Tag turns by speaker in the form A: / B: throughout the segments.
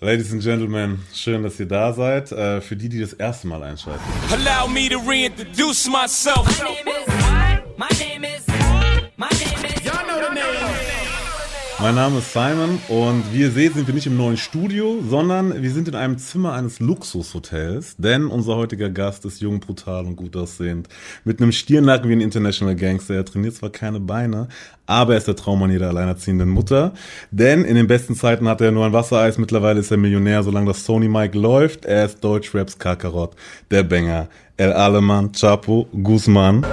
A: Ladies and Gentlemen, schön, dass ihr da seid. Äh, für die, die das erste Mal einschalten.
B: Allow me to reintroduce myself.
C: My name is. My name is.
A: Mein Name ist Simon und wie ihr seht, sind wir nicht im neuen Studio, sondern wir sind in einem Zimmer eines Luxushotels, denn unser heutiger Gast ist jung, brutal und gut aussehend. Mit einem Stirnlaken wie ein International Gangster. Er trainiert zwar keine Beine, aber er ist der Traum an jeder alleinerziehenden Mutter. Denn in den besten Zeiten hatte er nur ein Wassereis, mittlerweile ist er Millionär, solange das Sony Mike läuft. Er ist Deutschraps Kakarott, der Banger. El Aleman, Chapo, Guzman.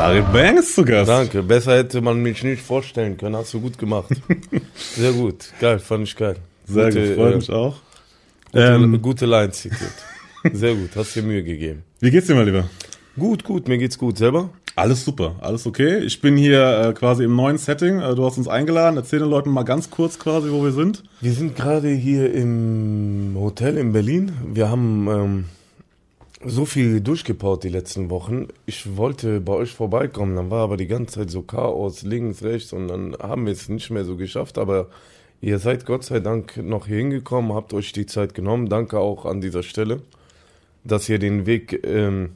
A: Farid Bang ist zu Gast.
D: Danke, besser hätte man mich nicht vorstellen können. Hast du gut gemacht. Sehr gut, geil, fand ich geil.
A: Sehr
D: gute,
A: gut, freut
D: äh,
A: mich auch.
D: Gute,
A: Ähm,
D: gute Line zitiert. Sehr gut, hast dir Mühe gegeben.
A: wie geht's dir mal lieber?
D: Gut, gut, mir geht's gut. Selber?
A: Alles super, alles okay. Ich bin hier äh, quasi im neuen Setting. Äh, du hast uns eingeladen. Erzähl den Leuten mal ganz kurz quasi, wo wir sind.
D: Wir sind gerade hier im Hotel in Berlin. Wir haben ähm, so viel durchgepaut die letzten Wochen. Ich wollte bei euch vorbeikommen, dann war aber die ganze Zeit so Chaos, links, rechts und dann haben wir es nicht mehr so geschafft. Aber ihr seid Gott sei Dank noch hier hingekommen, habt euch die Zeit genommen. Danke auch an dieser Stelle, dass ihr den Weg ähm,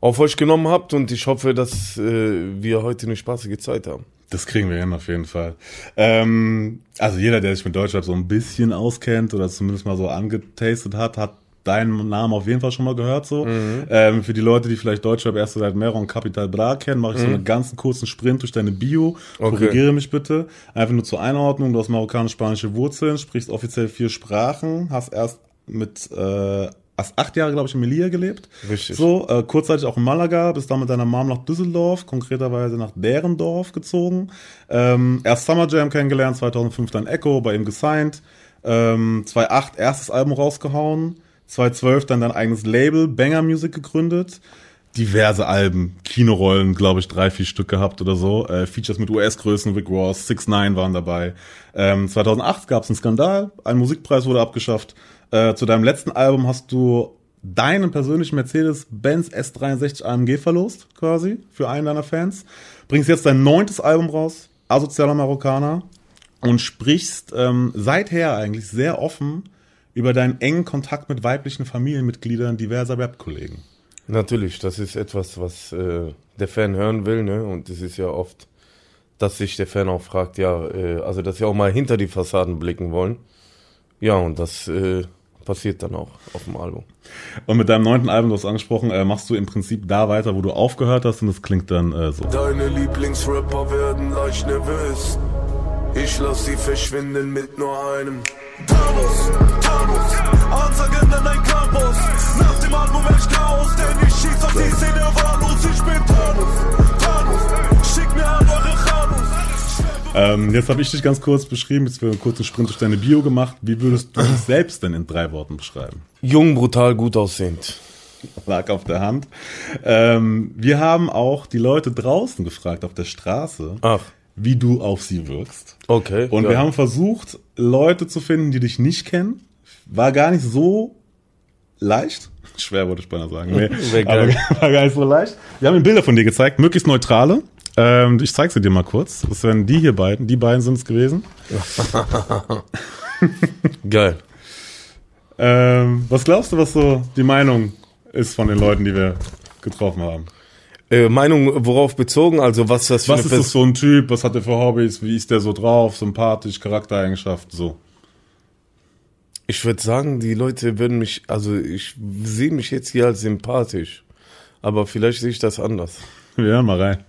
D: auf euch genommen habt und ich hoffe, dass äh, wir heute eine spaßige Zeit haben.
A: Das kriegen wir hin auf jeden Fall. Ähm, also jeder, der sich mit Deutschrap so ein bisschen auskennt oder zumindest mal so angetastet hat, hat deinen Namen auf jeden Fall schon mal gehört. So ähm, für die Leute, die vielleicht Deutschrap erst seit Mero und Capital Bra kennen, mache ich so einen ganzen kurzen Sprint durch deine Bio.
D: Okay.
A: Korrigiere mich bitte. Einfach nur zur Einordnung. Du hast marokkanisch-spanische Wurzeln, sprichst offiziell vier Sprachen, hast erst mit äh, hast acht Jahre, glaube ich, in Melilla gelebt.
D: Richtig.
A: So, äh, kurzzeitig auch in Malaga, bist dann mit deiner Mom nach Düsseldorf, konkreterweise nach Derendorf gezogen. Ähm, erst Summer Jam kennengelernt, 2005 dann Echo, bei ihm gesigned. Ähm, 2008 erstes Album rausgehauen. 2012 dann dein eigenes Label, Banger Music gegründet. Diverse Alben, Kinorollen, glaube ich, drei, vier Stück gehabt oder so. Äh, Features mit US-Größen, Rick Ross, 6 9 waren dabei. Ähm, 2008 gab es einen Skandal, ein Musikpreis wurde abgeschafft. Äh, zu deinem letzten Album hast du deinen persönlichen Mercedes-Benz S63 AMG verlost, quasi, für einen deiner Fans. Bringst jetzt dein neuntes Album raus, Asozialer Marokkaner, und sprichst ähm, seither eigentlich sehr offen über deinen engen Kontakt mit weiblichen Familienmitgliedern diverser Rap-Kollegen.
D: Natürlich, das ist etwas, was äh, der Fan hören will, ne? Und es ist ja oft, dass sich der Fan auch fragt, ja, äh, also dass sie auch mal hinter die Fassaden blicken wollen. Ja, und das äh, passiert dann auch auf dem Album.
A: Und mit deinem neunten Album, du hast angesprochen, äh, machst du im Prinzip da weiter, wo du aufgehört hast und es klingt dann äh, so.
E: Deine Lieblingsrapper werden leicht nervös. Ich lass sie verschwinden mit nur einem. Thanos, Thanos, Ansagen an ein Campus. Nach dem Album echt Chaos, denn ich schieß auf die Szene wahllos. Ich bin Thanos, Thanos, schick mir an eure Chanos.
A: Ähm, jetzt habe ich dich ganz kurz beschrieben, jetzt wir einen kurzen Sprint durch deine Bio gemacht. Wie würdest du dich selbst denn in drei Worten beschreiben?
D: Jung, brutal, gut aussehend.
A: lag auf der Hand. Ähm, wir haben auch die Leute draußen gefragt auf der Straße,
D: Ach,
A: wie du auf sie wirkst.
D: okay.
A: Und
D: ja.
A: wir haben versucht, Leute zu finden, die dich nicht kennen. War gar nicht so leicht. Schwer wollte ich beinahe sagen. Nee, aber war gar nicht so leicht. Wir haben ihnen Bilder von dir gezeigt, möglichst neutrale. Ähm, ich zeige sie dir mal kurz. Das wären die hier beiden. Die beiden sind es gewesen.
D: Geil.
A: Ähm, was glaubst du, was so die Meinung ist von den Leuten, die wir getroffen haben?
D: Äh, Meinung worauf bezogen? Also was das für
A: Was ist das für ein Typ? Was hat er für Hobbys? Wie ist der so drauf? Sympathisch, Charaktereigenschaften, so.
D: Ich würde sagen, die Leute würden mich, also ich sehe mich jetzt hier als sympathisch. Aber vielleicht sehe ich das anders.
A: Hören mal rein.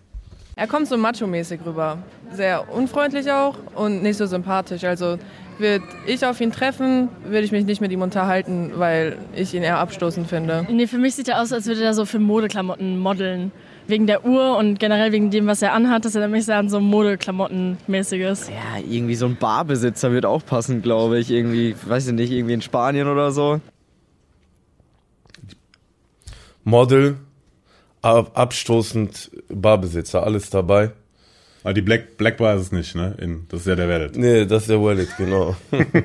F: Er kommt so macho-mäßig rüber. Sehr unfreundlich auch und nicht so sympathisch. Also würde ich auf ihn treffen, würde ich mich nicht mit ihm unterhalten, weil ich ihn eher abstoßend finde.
G: Nee, für mich sieht er aus, als würde er so für Modeklamotten modeln. Wegen der Uhr und generell wegen dem, was er anhat, dass er nämlich sehr an so Modeklamotten-mäßiges.
H: Ja, irgendwie so ein Barbesitzer wird auch passen, glaube ich. Irgendwie, weiß ich nicht, irgendwie in Spanien oder so.
D: Model, ab, abstoßend, Barbesitzer, alles dabei.
A: Aber die Black, Black Bar ist es nicht, ne? In, das ist ja der Wallet.
D: Nee, das ist der Wallet, genau.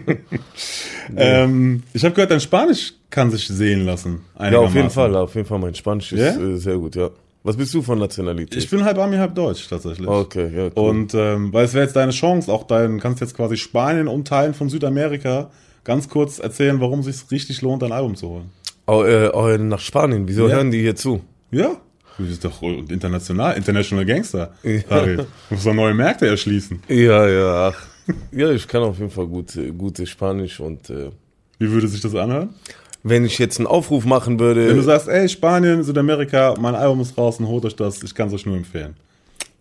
A: Ähm, ich habe gehört, dein Spanisch kann sich sehen lassen.
D: ja, auf jeden. Fall, auf jeden Fall. Mein Spanisch ist
A: Ja?
D: äh, sehr gut, ja. Was bist du von Nationalität?
A: Ich bin halb Ami, halb Deutsch tatsächlich.
D: Okay, ja, cool.
A: Und ähm, weil es wäre jetzt deine Chance, auch dein, kannst jetzt quasi Spanien und Teilen von Südamerika ganz kurz erzählen, warum es sich richtig lohnt, ein Album zu holen.
D: Oh, äh, oh, nach Spanien, wieso
A: Ja.
D: hören die hier zu?
A: Ja. Du bist doch international, international Gangster.
D: Ja.
A: Harry. Du musst doch neue Märkte erschließen.
D: Ja, ja, ach. Ja, ich kann auf jeden Fall gut, äh, gutes Spanisch und äh,
A: Wie würde sich das anhören?
D: Wenn ich jetzt einen Aufruf machen
A: Wenn du
D: würde,
A: sagst, ey, Spanien, Südamerika, mein Album ist draußen, holt euch das, ich kann es euch nur empfehlen.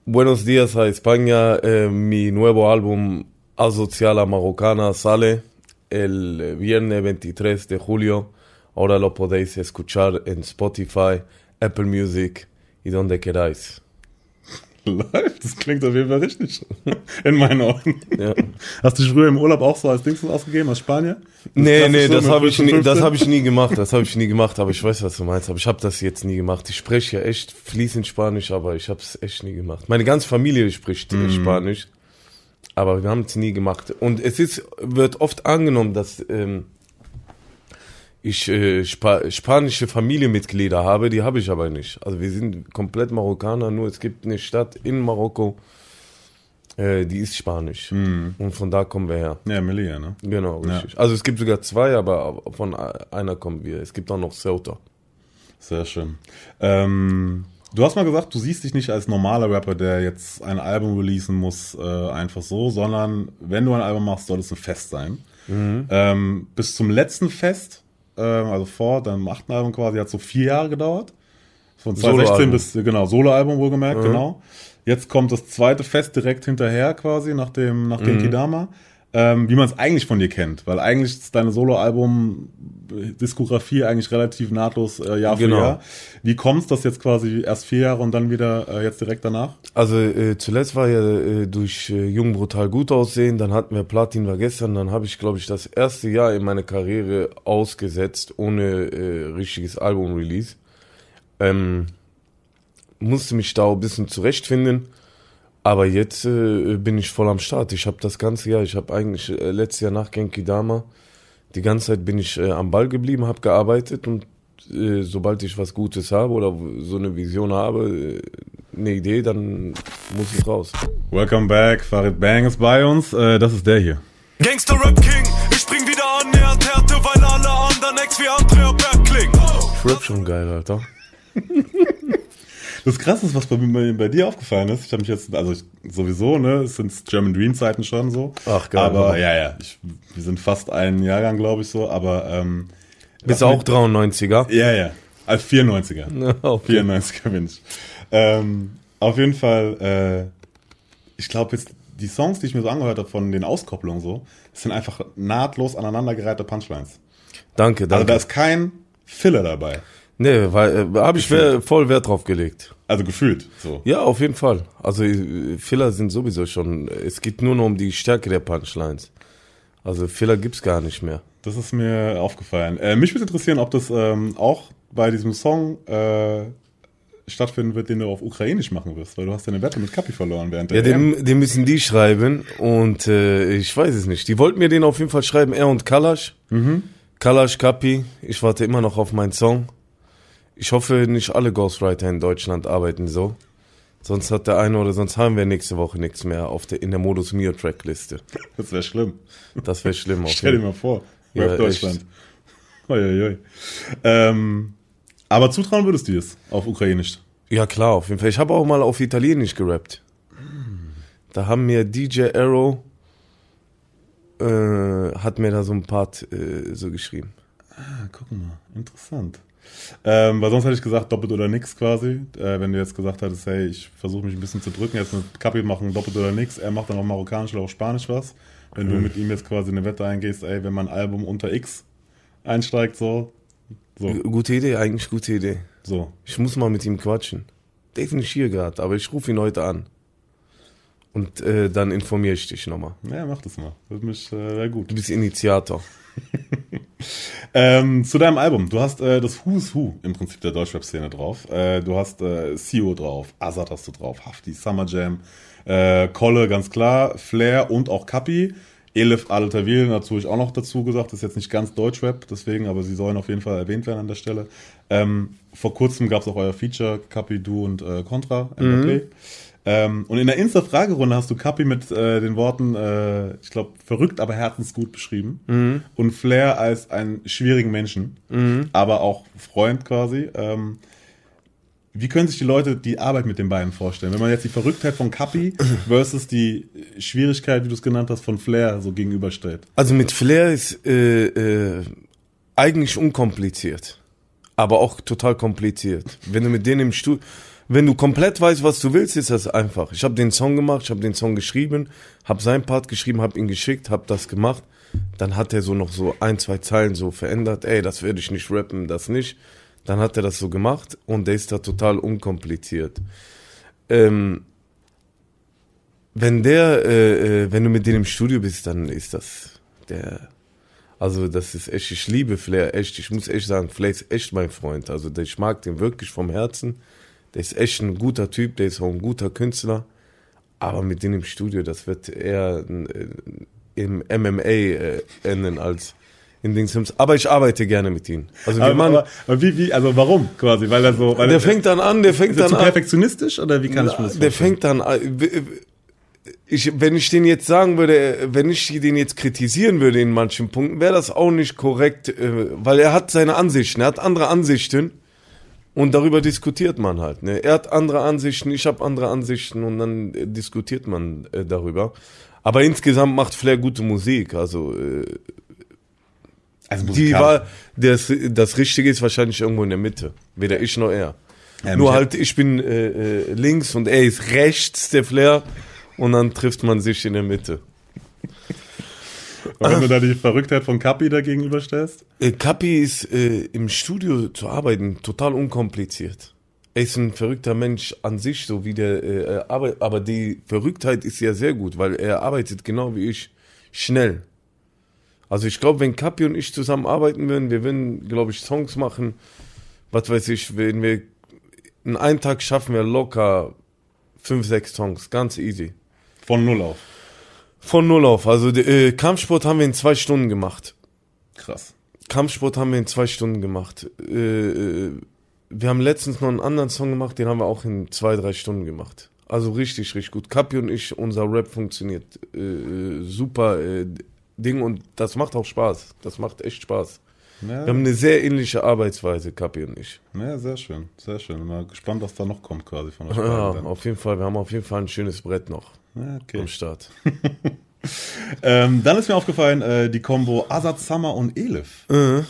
D: Buenos días a España, eh, mi nuevo álbum Asociala Marocana sale el viernes 23 de julio. Ahora lo podéis escuchar en Spotify, Apple Music y donde queráis.
A: Läuft, das klingt auf jeden Fall richtig. In meinen Augen.
D: Ja.
A: Hast du dich früher im Urlaub auch so als Dings ausgegeben, als Spanier?
D: Nee,
A: klassische
D: nee, das habe ich,
A: 14,
D: nie- das
A: 15?
D: hab ich nie gemacht. Das habe ich nie gemacht, aber ich weiß, was du meinst. Aber ich habe das jetzt nie gemacht. Ich spreche ja echt fließend Spanisch, aber ich habe es echt nie gemacht. Meine ganze Familie spricht äh, Spanisch, aber wir haben es nie gemacht. Und es ist, wird oft angenommen, dass ähm, ich äh, Spa spanische Familienmitglieder habe, die habe ich aber nicht. Also wir sind komplett Marokkaner, nur es gibt eine Stadt in Marokko, äh, die ist spanisch. Und von da kommen wir her.
A: Ja, Melilla, ne?
D: Genau, richtig. Also es gibt sogar zwei, aber von einer kommen wir. Es gibt auch noch Ceuta.
A: Sehr schön. Ähm, du hast mal gesagt, du siehst dich nicht als normaler Rapper, der jetzt ein Album releasen muss, äh, einfach so, sondern wenn du ein Album machst, soll es ein Fest sein. Ähm, bis zum letzten Fest, ähm, also vor deinem achten Album quasi, hat so vier Jahre gedauert. Von 2016
D: Soloalbum.
A: bis, genau, Soloalbum wohlgemerkt, genau. Jetzt kommt das zweite Fest direkt hinterher quasi, nach dem, nach dem Kidama. Ähm, wie man es eigentlich von dir kennt, weil eigentlich ist deine Soloalbum-Diskografie eigentlich relativ nahtlos äh, Jahr
D: Genau.
A: für Jahr. Wie kommt es, dass jetzt quasi erst vier Jahre und dann wieder äh, jetzt direkt danach?
D: Also äh, zuletzt war ja äh, durch äh, Jung brutal gut aussehen, dann hatten wir Platin war gestern, dann habe ich glaube ich das erste Jahr in meiner Karriere ausgesetzt ohne äh, richtiges Album-Release. Ähm, musste mich da ein bisschen zurechtfinden, aber jetzt äh, bin ich voll am Start. Ich habe das ganze Jahr, ich habe eigentlich äh, letztes Jahr nach Genki Dama, die ganze Zeit bin ich äh, am Ball geblieben, habe gearbeitet und äh, sobald ich was Gutes habe oder so eine Vision habe, äh, eine Idee, dann muss ich raus.
A: Welcome back, Farid Bang ist bei uns. Äh, das ist der hier.
E: Gangster Rap King, ich spring wieder annähernd Härte, weil alle anderen Ex wie Andrea Bergling.
D: Ich rap schon geil, Alter.
A: Das Krasse ist, was bei, bei, bei dir aufgefallen ist. Ich habe mich jetzt, also ich, sowieso, ne, es sind German Dream Zeiten schon so.
D: Ach, geil,
A: Aber ja, ja, ich, wir sind fast ein Jahrgang, glaube ich so. Aber ähm,
D: Bist
A: was
D: auch
A: mit-
D: 93er?
A: Ja, ja. Als 94er.
D: Okay.
A: 94er bin ich. Ähm, auf jeden Fall, äh, ich glaube jetzt, die Songs, die ich mir so angehört habe von den Auskopplungen so, sind einfach nahtlos aneinandergereihte Punchlines.
D: Danke,
A: Also da
D: danke.
A: ist kein Filler dabei.
D: nee, weil äh, habe ich voll Wert drauf gelegt.
A: Also gefühlt so.
D: Ja, auf jeden Fall. Also äh, Filler sind sowieso schon, es geht nur noch um die Stärke der Punchlines. Also Filler gibt's gar nicht mehr.
A: Das ist mir aufgefallen. Äh, mich würde interessieren, ob das ähm, auch bei diesem Song äh, stattfinden wird, den du auf Ukrainisch machen wirst, weil du hast deine Wette mit Kapi verloren während
D: Ja,
A: der EM.
D: den, den müssen die schreiben und äh, ich weiß es nicht. Die wollten mir den auf jeden Fall schreiben, er und Kalash. Kalash, Kapi, ich warte immer noch auf meinen Song. Ich hoffe, nicht alle Ghostwriter in Deutschland arbeiten so. Sonst hat der eine oder sonst haben wir nächste Woche nichts mehr auf der, in der Modus Mio Trackliste.
A: Das wäre schlimm.
D: Das wäre schlimm. Auf
A: Stell dir mal vor.
D: Ja,
A: Rap Deutschland. Uiuiui. Ähm, aber zutrauen würdest du es auf Ukrainisch?
D: Ja, klar, auf jeden Fall. Ich habe auch mal auf Italienisch gerappt. Da haben mir DJ Arrow äh, hat mir da so ein Part äh, so geschrieben.
A: Ah, guck mal. Interessant. Ähm, weil sonst hätte ich gesagt, doppelt oder nix quasi. Äh, wenn du jetzt gesagt hättest, hey, ich versuche mich ein bisschen zu drücken, jetzt mit Kapi machen doppelt oder nix. Er macht dann auf Marokkanisch oder auf Spanisch was. Wenn du mit ihm jetzt quasi eine Wette eingehst, ey, wenn mein Album unter X einsteigt, so. So,
D: Gute Idee, eigentlich gute Idee.
A: so.
D: Ich muss mal mit ihm quatschen. Nicht hier gerade, aber ich rufe ihn heute an. Und äh, dann informiere ich dich nochmal.
A: Ja, mach das mal. Würde mich äh, sehr gut.
D: Du bist Initiator.
A: Ähm, zu deinem Album. Du hast äh, das Who's Who im Prinzip der Deutschrap-Szene drauf. Äh, du hast äh, CEO drauf, Azad hast du drauf, Hafti, Summer Jam, äh, Kolle, ganz klar, Flair und auch Kapi. Elif Al-Tawil dazu ich auch noch dazu gesagt, ist jetzt nicht ganz Deutschrap, deswegen, aber sie sollen auf jeden Fall erwähnt werden an der Stelle. Ähm, vor kurzem gab es auch euer Feature, Kapi, du und äh, Contra, MVP. Ähm, und in der Insta-Fragerunde hast du Kapi mit äh, den Worten, äh, ich glaube, verrückt, aber herzensgut beschrieben. Und Flair als einen schwierigen Menschen, aber auch Freund quasi. Ähm, wie können sich die Leute die Arbeit mit den beiden vorstellen? Wenn man jetzt die Verrücktheit von Kapi versus die Schwierigkeit, wie du es genannt hast, von Flair so gegenüberstellt.
D: Also mit Flair ist äh, äh, eigentlich unkompliziert, aber auch total kompliziert. Wenn du mit denen im Studio, wenn du komplett weißt, was du willst, ist das einfach. Ich habe den Song gemacht, ich habe den Song geschrieben, habe seinen Part geschrieben, habe ihn geschickt, habe das gemacht. Dann hat er so noch so ein, zwei Zeilen so verändert. Ey, das werde ich nicht rappen, das nicht. Dann hat er das so gemacht und der ist da total unkompliziert. Ähm, wenn der, äh, äh, wenn du mit denen im Studio bist, dann ist das der, also das ist echt, ich liebe Flair, echt, ich muss echt sagen, Flair ist echt mein Freund. Also ich mag den wirklich vom Herzen. Der ist echt ein guter Typ, der ist auch ein guter Künstler. Aber mit denen im Studio, das wird eher äh, im MMA äh, enden als in den Sims. Aber ich arbeite gerne mit ihm. Also
A: Aber,
D: machen,
A: aber, aber wie, wie, also warum quasi? Weil er so, weil
D: der
A: er,
D: fängt dann an, der fängt
A: ist er
D: dann
A: zu
D: an.
A: perfektionistisch oder wie kann ich mir das
D: Der
A: vorstellen?
D: fängt dann an. Ich, wenn ich den jetzt sagen würde, wenn ich den jetzt kritisieren würde in manchen Punkten, wäre das auch nicht korrekt, äh, weil er hat seine Ansichten, er hat andere Ansichten und darüber diskutiert man halt. Ne? Er hat andere Ansichten, ich habe andere Ansichten und dann äh, diskutiert man äh, darüber. Aber insgesamt macht Flair gute Musik, also äh,
A: Also
D: die war, das, das Richtige ist wahrscheinlich irgendwo in der Mitte. Weder ich noch er.
A: Ja,
D: Nur halt, ich bin äh, äh, links und er ist rechts, der Flair. Und dann trifft man sich in der Mitte.
A: Und wenn du da die Verrücktheit von Kapi da gegenüberstellst?
D: Äh, Kapi ist äh, im Studio zu arbeiten total unkompliziert. Er ist ein verrückter Mensch an sich, so wie der äh, arbeitet. Aber die Verrücktheit ist ja sehr gut, weil er arbeitet genau wie ich schnell. Also ich glaube, wenn Kapi und ich zusammen arbeiten würden, wir würden, glaube ich, Songs machen. Was weiß ich, wenn wir in einem Tag schaffen wir locker fünf, sechs Songs, ganz easy.
A: Von null auf.
D: Von null auf. Also äh, Kampfsport haben wir in zwei Stunden gemacht.
A: Krass.
D: Kampfsport haben wir in zwei Stunden gemacht. Äh, äh, wir haben letztens noch einen anderen Song gemacht, den haben wir auch in zwei, drei Stunden gemacht. Also richtig, richtig gut. Kapi und ich, unser Rap funktioniert äh, äh, super äh, Ding und das macht auch Spaß. Das macht echt Spaß.
A: Ja,
D: Wir haben eine sehr ähnliche Arbeitsweise, Kapi und ich.
A: ja, sehr schön. Sehr schön. Mal gespannt, was da noch kommt quasi von euch
D: Ja, auf jeden Fall. Wir haben auf jeden Fall ein schönes Brett noch
A: okay.
D: am Start.
A: Ähm, dann ist mir aufgefallen, äh, die Combo Azad Summer und Elif.
D: Äh.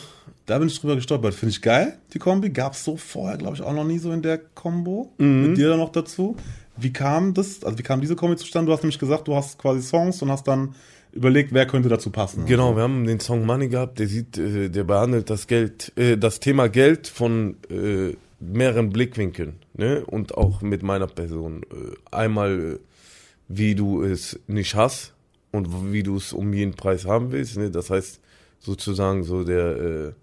A: Da bin ich drüber gestolpert. Finde ich geil, die Kombi. Gab es so vorher, glaube ich, auch noch nie so in der Combo.
D: Mhm.
A: Mit dir dann noch dazu. Wie kam das, also wie kam diese Kombi zustande? Du hast nämlich gesagt, du hast quasi Songs und hast dann überlegt, wer könnte dazu passen.
D: Genau, wir haben den Song Money gehabt, der sieht, äh, der behandelt das Geld, äh, das Thema Geld von äh, mehreren Blickwinkeln, ne? Und auch mit meiner Person. Äh, einmal, äh, wie du es nicht hast und wie du es um jeden Preis haben willst, ne? Das heißt sozusagen so der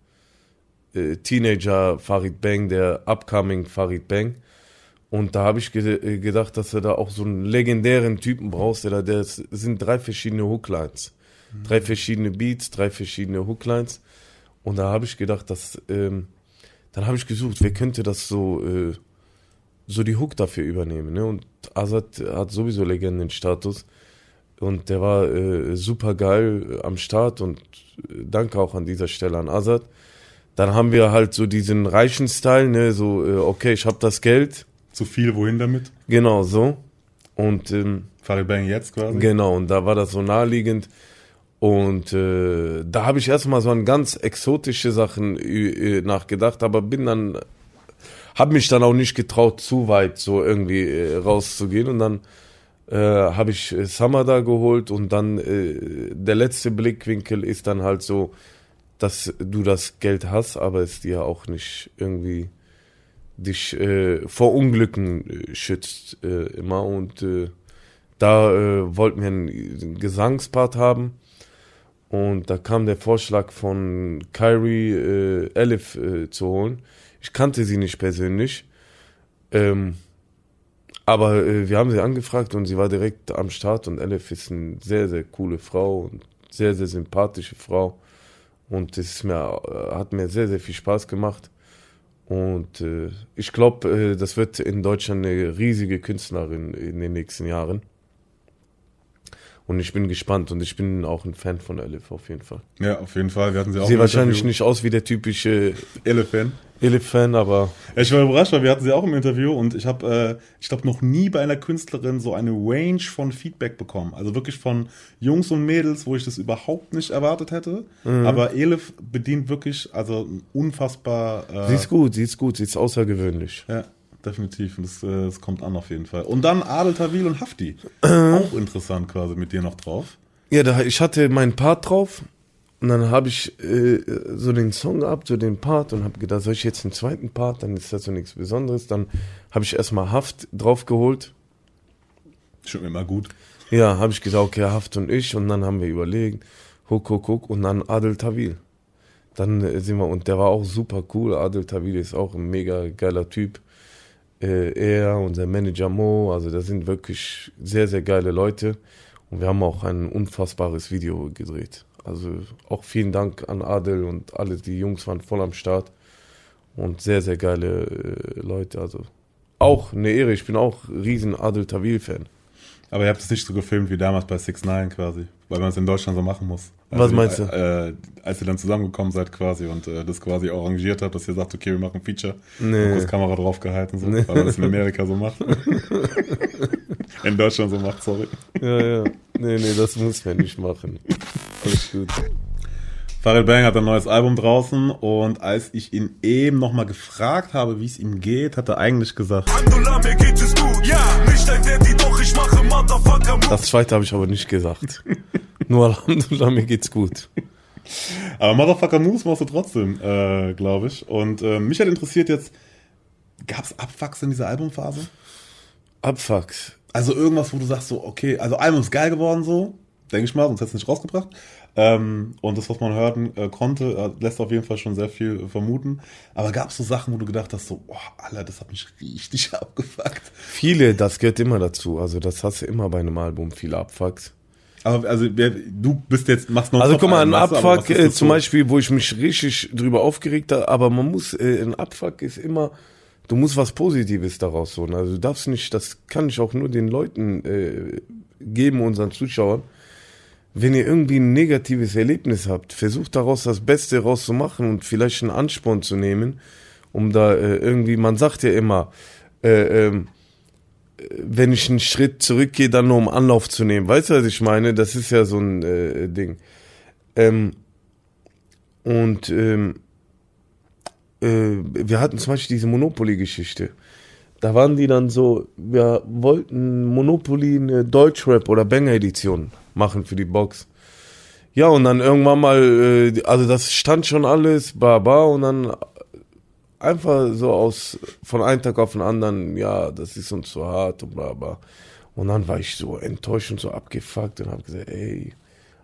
D: äh, äh, Teenager Farid Bang, der upcoming Farid Bang. Und da habe ich ge äh, gedacht, dass du da auch so einen legendären Typen brauchst, der der es sind drei verschiedene Hooklines. Drei verschiedene Beats, drei verschiedene Hooklines. Und da habe ich gedacht, dass, ähm, dann habe ich gesucht, wer könnte das so, äh, so die Hook dafür übernehmen. Ne? Und Azad hat sowieso Legendenstatus. Und der war äh, super geil am Start und äh, danke auch an dieser Stelle an Azad. Dann haben wir halt so diesen reichen Style, ne, so, äh, okay, ich habe das Geld,
A: Zu viel, wohin damit?
D: genau so. Und ähm,
A: Farid Bang jetzt quasi.
D: Genau, und da war das so naheliegend. Und äh, da habe ich erstmal so an ganz exotische Sachen äh, nachgedacht, aber bin dann, habe mich dann auch nicht getraut, zu weit so irgendwie äh, rauszugehen. Und dann äh, habe ich äh, Summer da geholt und dann äh, der letzte Blickwinkel ist dann halt so, dass du das Geld hast, aber es dir auch nicht irgendwie dich äh, vor Unglücken äh, schützt äh, immer und äh, da äh, wollten wir einen Gesangspart haben und da kam der Vorschlag von Kyrie äh, Elif äh, zu holen. Ich kannte sie nicht persönlich, ähm, Aber äh, wir haben sie angefragt und sie war direkt am Start und Elif ist eine sehr, sehr coole Frau und sehr, sehr sympathische Frau. Und es mir, äh, hat mir sehr, sehr viel Spaß gemacht. Und äh, ich glaube, äh, das wird in Deutschland eine riesige Künstlerin in den nächsten Jahren. Und ich bin gespannt und ich bin auch ein Fan von Elif auf jeden Fall.
A: Ja, auf jeden Fall. Wir hatten sie auch
D: Sieht wahrscheinlich
A: Interview.
D: nicht aus wie der typische
A: Elef-Fan.
D: Elif-Fan, aber
A: Ich war überrascht, weil wir hatten sie auch im Interview und ich habe, äh, ich glaube, noch nie bei einer Künstlerin so eine Range von Feedback bekommen. Also wirklich von Jungs und Mädels, wo ich das überhaupt nicht erwartet hätte.
D: Mhm.
A: Aber Elif bedient wirklich, also unfassbar. Äh,
D: sie ist gut, sie ist gut, sie ist außergewöhnlich.
A: Ja, definitiv. Und das, äh, das kommt an auf jeden Fall. Und dann Adel Tawil und Hafti.
D: Äh.
A: Auch interessant quasi mit dir noch drauf.
D: Ja, da, ich hatte meinen Part drauf und dann habe ich äh, so den Song gehabt, so den Part und habe gedacht, soll ich jetzt einen zweiten Part, dann ist das so nichts Besonderes. Dann habe ich erstmal Haft draufgeholt.
A: Schon immer gut.
D: Ja, habe ich gesagt, okay, Haft und ich und dann haben wir überlegt, huck, huck, huck und dann Adel Tawil. Dann äh, sind wir, und der war auch super cool. Adel Tawil ist auch ein mega geiler Typ. Äh, er, unser Manager Mo, also das sind wirklich sehr, sehr geile Leute. Und wir haben auch ein unfassbares Video gedreht. Also auch vielen Dank an Adel und alle, die Jungs waren voll am Start. Und sehr, sehr geile äh, Leute. Also auch eine Ehre. Ich bin auch riesen Adel Tawil-Fan.
A: Aber ihr habt es nicht so gefilmt wie damals bei 6 9 quasi, weil man es in Deutschland so machen muss.
D: Was meinst du?
A: Äh, als ihr dann zusammengekommen seid quasi und äh, das quasi auch arrangiert habt, dass ihr sagt, okay, wir machen ein Feature,
D: Nee.
A: kurz Kamera drauf gehalten, so,
D: Nee.
A: weil man das in Amerika so macht. in Deutschland so macht, sorry.
D: Ja, ja. Nee, nee, das muss man nicht machen. Alles gut.
A: Farid Bang hat ein neues Album draußen und als ich ihn eben nochmal gefragt habe, wie es ihm geht, hat er eigentlich gesagt.
D: Das zweite habe ich aber nicht gesagt. Nur Alhamdulillah, mir geht's gut.
A: aber Motherfucker Moves machst du trotzdem, äh, glaube ich. Und äh, mich hat interessiert jetzt, gab es Abfucks in dieser Albumphase?
D: Abfucks.
A: Also irgendwas, wo du sagst so, okay, also Album ist geil geworden so, denke ich mal, sonst hättest du nicht rausgebracht. Ähm, und das, was man hören äh, konnte, äh, lässt auf jeden Fall schon sehr viel äh, vermuten. Aber gab es so Sachen, wo du gedacht hast, so, boah, Alter, das hat mich richtig abgefuckt.
D: Viele, das gehört immer dazu. Also das hast du immer bei einem Album, viele Abfucks.
A: Aber also du bist jetzt, machst noch
D: Also guck mal, ein Abfuck, äh, zum
A: so?
D: Beispiel, wo ich mich richtig drüber aufgeregt habe, aber man muss, äh, ein Abfuck ist immer, du musst was Positives daraus holen. Also du darfst nicht, das kann ich auch nur den Leuten äh, geben, unseren Zuschauern. Wenn ihr irgendwie ein negatives Erlebnis habt, versucht daraus das Beste rauszumachen und vielleicht einen Ansporn zu nehmen, um da äh, irgendwie, man sagt ja immer, äh, ähm, wenn ich einen Schritt zurückgehe, dann nur um Anlauf zu nehmen. Weißt du, was ich meine? Das ist ja so ein äh, Ding. Ähm, und ähm, äh, wir hatten zum Beispiel diese Monopoly-Geschichte. Da waren die dann so, wir wollten Monopoly eine Deutschrap oder Banger-Edition machen für die Box. Ja, und dann irgendwann mal, äh, also das stand schon alles, baba, und dann einfach so aus, von einem Tag auf den anderen, ja, das ist uns zu hart und bla. Und dann war ich so enttäuscht und so abgefuckt und habe gesagt, ey,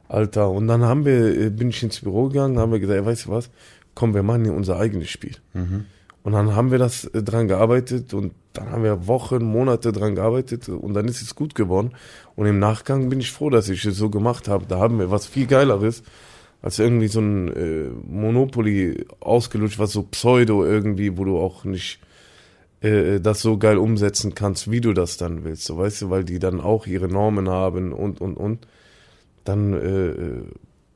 D: Alter. Und dann haben wir, äh, bin ich ins Büro gegangen, haben wir gesagt, ey, weißt du was, komm, wir machen hier unser eigenes Spiel. Und dann haben wir das äh, dran gearbeitet und dann haben wir Wochen, Monate dran gearbeitet und dann ist es gut geworden. Und im Nachgang bin ich froh, dass ich es so gemacht habe. Da haben wir was viel Geileres als irgendwie so ein äh, Monopoly ausgelutscht, was so Pseudo irgendwie, wo du auch nicht äh, das so geil umsetzen kannst, wie du das dann willst. So, weißt du, weil die dann auch ihre Normen haben und, und, und. Dann äh, äh,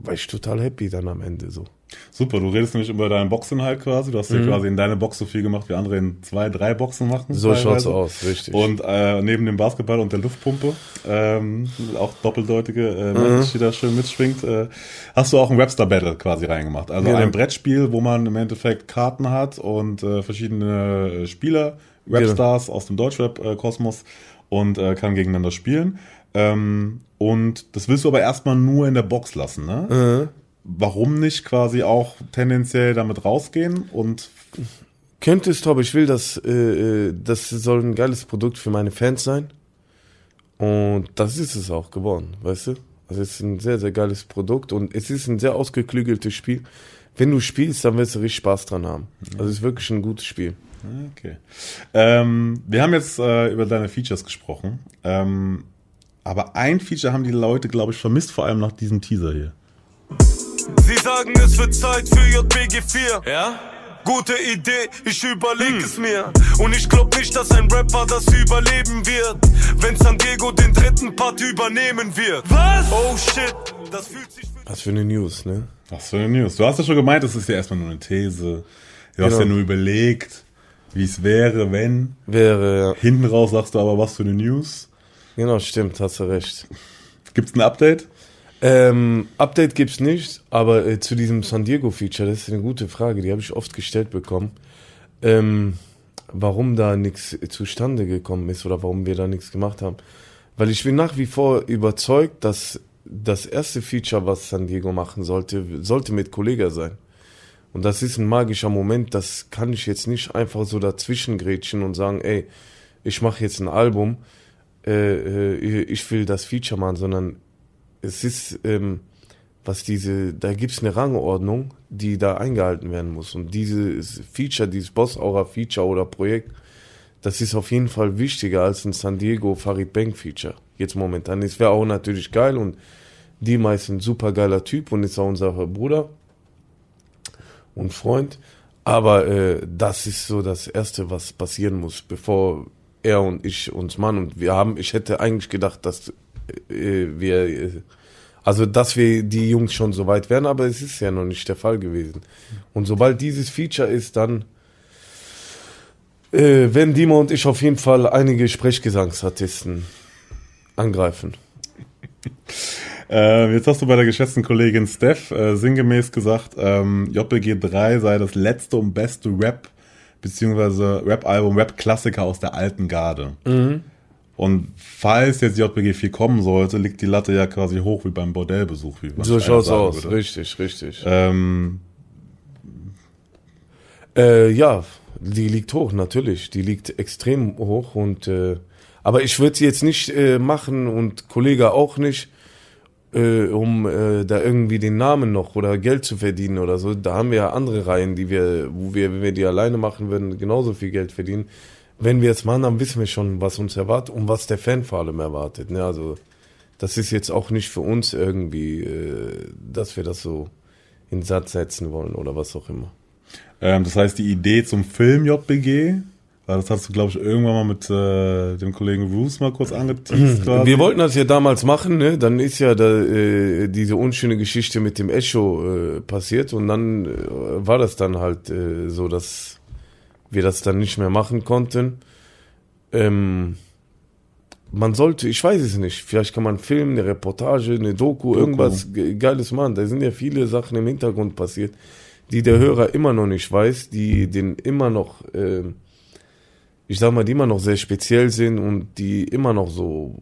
D: war ich total happy dann am Ende so.
A: Super, du redest nämlich über deinen Boxinhalt quasi. Du hast ja quasi in deine Box so viel gemacht, wie andere in zwei, drei Boxen machen.
D: So
A: teilweise.
D: schaut's aus, richtig.
A: Und äh, neben dem Basketball und der Luftpumpe, ähm, auch doppeldeutige äh, Message, die da schön mitschwingt, äh, hast du auch ein Webster Battle quasi reingemacht. Also
D: Genau.
A: ein Brettspiel, wo man im Endeffekt Karten hat und äh, verschiedene äh, Spieler, Webstars aus dem Deutschrap-Kosmos und äh, kann gegeneinander spielen. Ähm, und das willst du aber erstmal nur in der Box lassen, ne? Warum nicht quasi auch tendenziell damit rausgehen und
D: Könntest, aber ich will, dass äh, äh, das soll ein geiles Produkt für meine Fans sein. Und das ist es auch geworden, weißt du? Also es ist ein sehr, sehr geiles Produkt und es ist ein sehr ausgeklügeltes Spiel. Wenn du spielst, dann wirst du richtig Spaß dran haben. Also es ist wirklich ein gutes Spiel.
A: Okay. Ähm, wir haben jetzt äh, über deine Features gesprochen. Ähm, aber ein Feature haben die Leute, glaube ich, vermisst, vor allem nach diesem Teaser hier.
E: Sie sagen, es wird Zeit für JBG4. Ja? Gute Idee, ich überleg es mir. Und ich glaub nicht, dass ein Rapper das überleben wird. Wenn San Diego den dritten Part übernehmen wird. Was? Oh shit, das fühlt sich für
D: Was für eine News, ne?
A: Was für eine News. Du hast ja schon gemeint, das ist ja erstmal nur eine These. Du hast
D: Genau.
A: ja nur überlegt, wie es wäre, wenn.
D: Wäre, ja.
A: Hinten raus sagst du aber, was für eine News.
D: Genau, stimmt, hast du recht.
A: Gibt's ein Update?
D: Ähm, Update gibt's nicht, aber äh, zu diesem San Diego Feature, das ist eine gute Frage, die habe ich oft gestellt bekommen. Ähm, warum da nichts zustande gekommen ist oder warum wir da nichts gemacht haben. Weil ich bin nach wie vor überzeugt, dass das erste Feature, was San Diego machen sollte, sollte mit Kollega sein. Und das ist ein magischer Moment, das kann ich jetzt nicht einfach so dazwischen grätschen und sagen, ey, ich mache jetzt ein Album, äh, äh, ich will das Feature machen, sondern es ist, ähm, was diese, da gibt's eine Rangordnung, die da eingehalten werden muss. Und dieses Feature, dieses Boss Aura Feature oder Projekt, das ist auf jeden Fall wichtiger als ein San Diego Farid Bank Feature. Jetzt momentan. Es wäre auch natürlich geil und die ist ein super geiler Typ und ist auch unser Bruder und Freund. Aber äh, das ist so das Erste, was passieren muss, bevor er und ich uns Mann und wir haben, ich hätte eigentlich gedacht, dass äh, wir, äh, also dass wir die Jungs schon so weit wären, aber es ist ja noch nicht der Fall gewesen. Und sobald dieses Feature ist, dann äh, werden Dima und ich auf jeden Fall einige Sprechgesangsartisten angreifen.
A: Äh, jetzt hast du bei der geschätzten Kollegin Steph äh, sinngemäß gesagt, ähm, JBG 3 sei das letzte und beste Rap, beziehungsweise Rap-Album, Rap-Klassiker aus der alten Garde. Und falls jetzt JBG 4 kommen sollte, liegt die Latte ja quasi hoch wie beim Bordellbesuch. Wie man
D: So schaut's aus,
A: würde.
D: richtig, richtig.
A: Ähm,
D: Äh, ja, die liegt hoch, natürlich. Die liegt extrem hoch und äh, aber ich würde sie jetzt nicht äh, machen und Kollege auch nicht, äh, um äh, da irgendwie den Namen noch oder Geld zu verdienen oder so. Da haben wir ja andere Reihen, die wir, wo wir, wenn wir die alleine machen würden, genauso viel Geld verdienen. Wenn wir es machen, dann wissen wir schon, was uns erwartet und was der Fan vor allem erwartet. Ne? Also das ist jetzt auch nicht für uns irgendwie, äh, dass wir das so in Satz setzen wollen oder was auch immer.
A: ähm, das heißt, die Idee zum Film JBG, das hast du, glaube ich, irgendwann mal mit äh, dem Kollegen Bruce mal kurz angeteased.
D: Wir wollten das ja damals machen, ne? Dann ist ja da, äh, diese unschöne Geschichte mit dem Echo äh, passiert und dann äh, war das dann halt äh, so, dass wir das dann nicht mehr machen konnten. Ähm, man sollte, ich weiß es nicht, vielleicht kann man einen Film, eine Reportage, eine Doku, irgendwas Ge- Geiles machen. Da sind ja viele Sachen im Hintergrund passiert, die der Hörer immer noch nicht weiß, die den immer noch, ähm, ich sag mal, die immer noch sehr speziell sind und die immer noch so,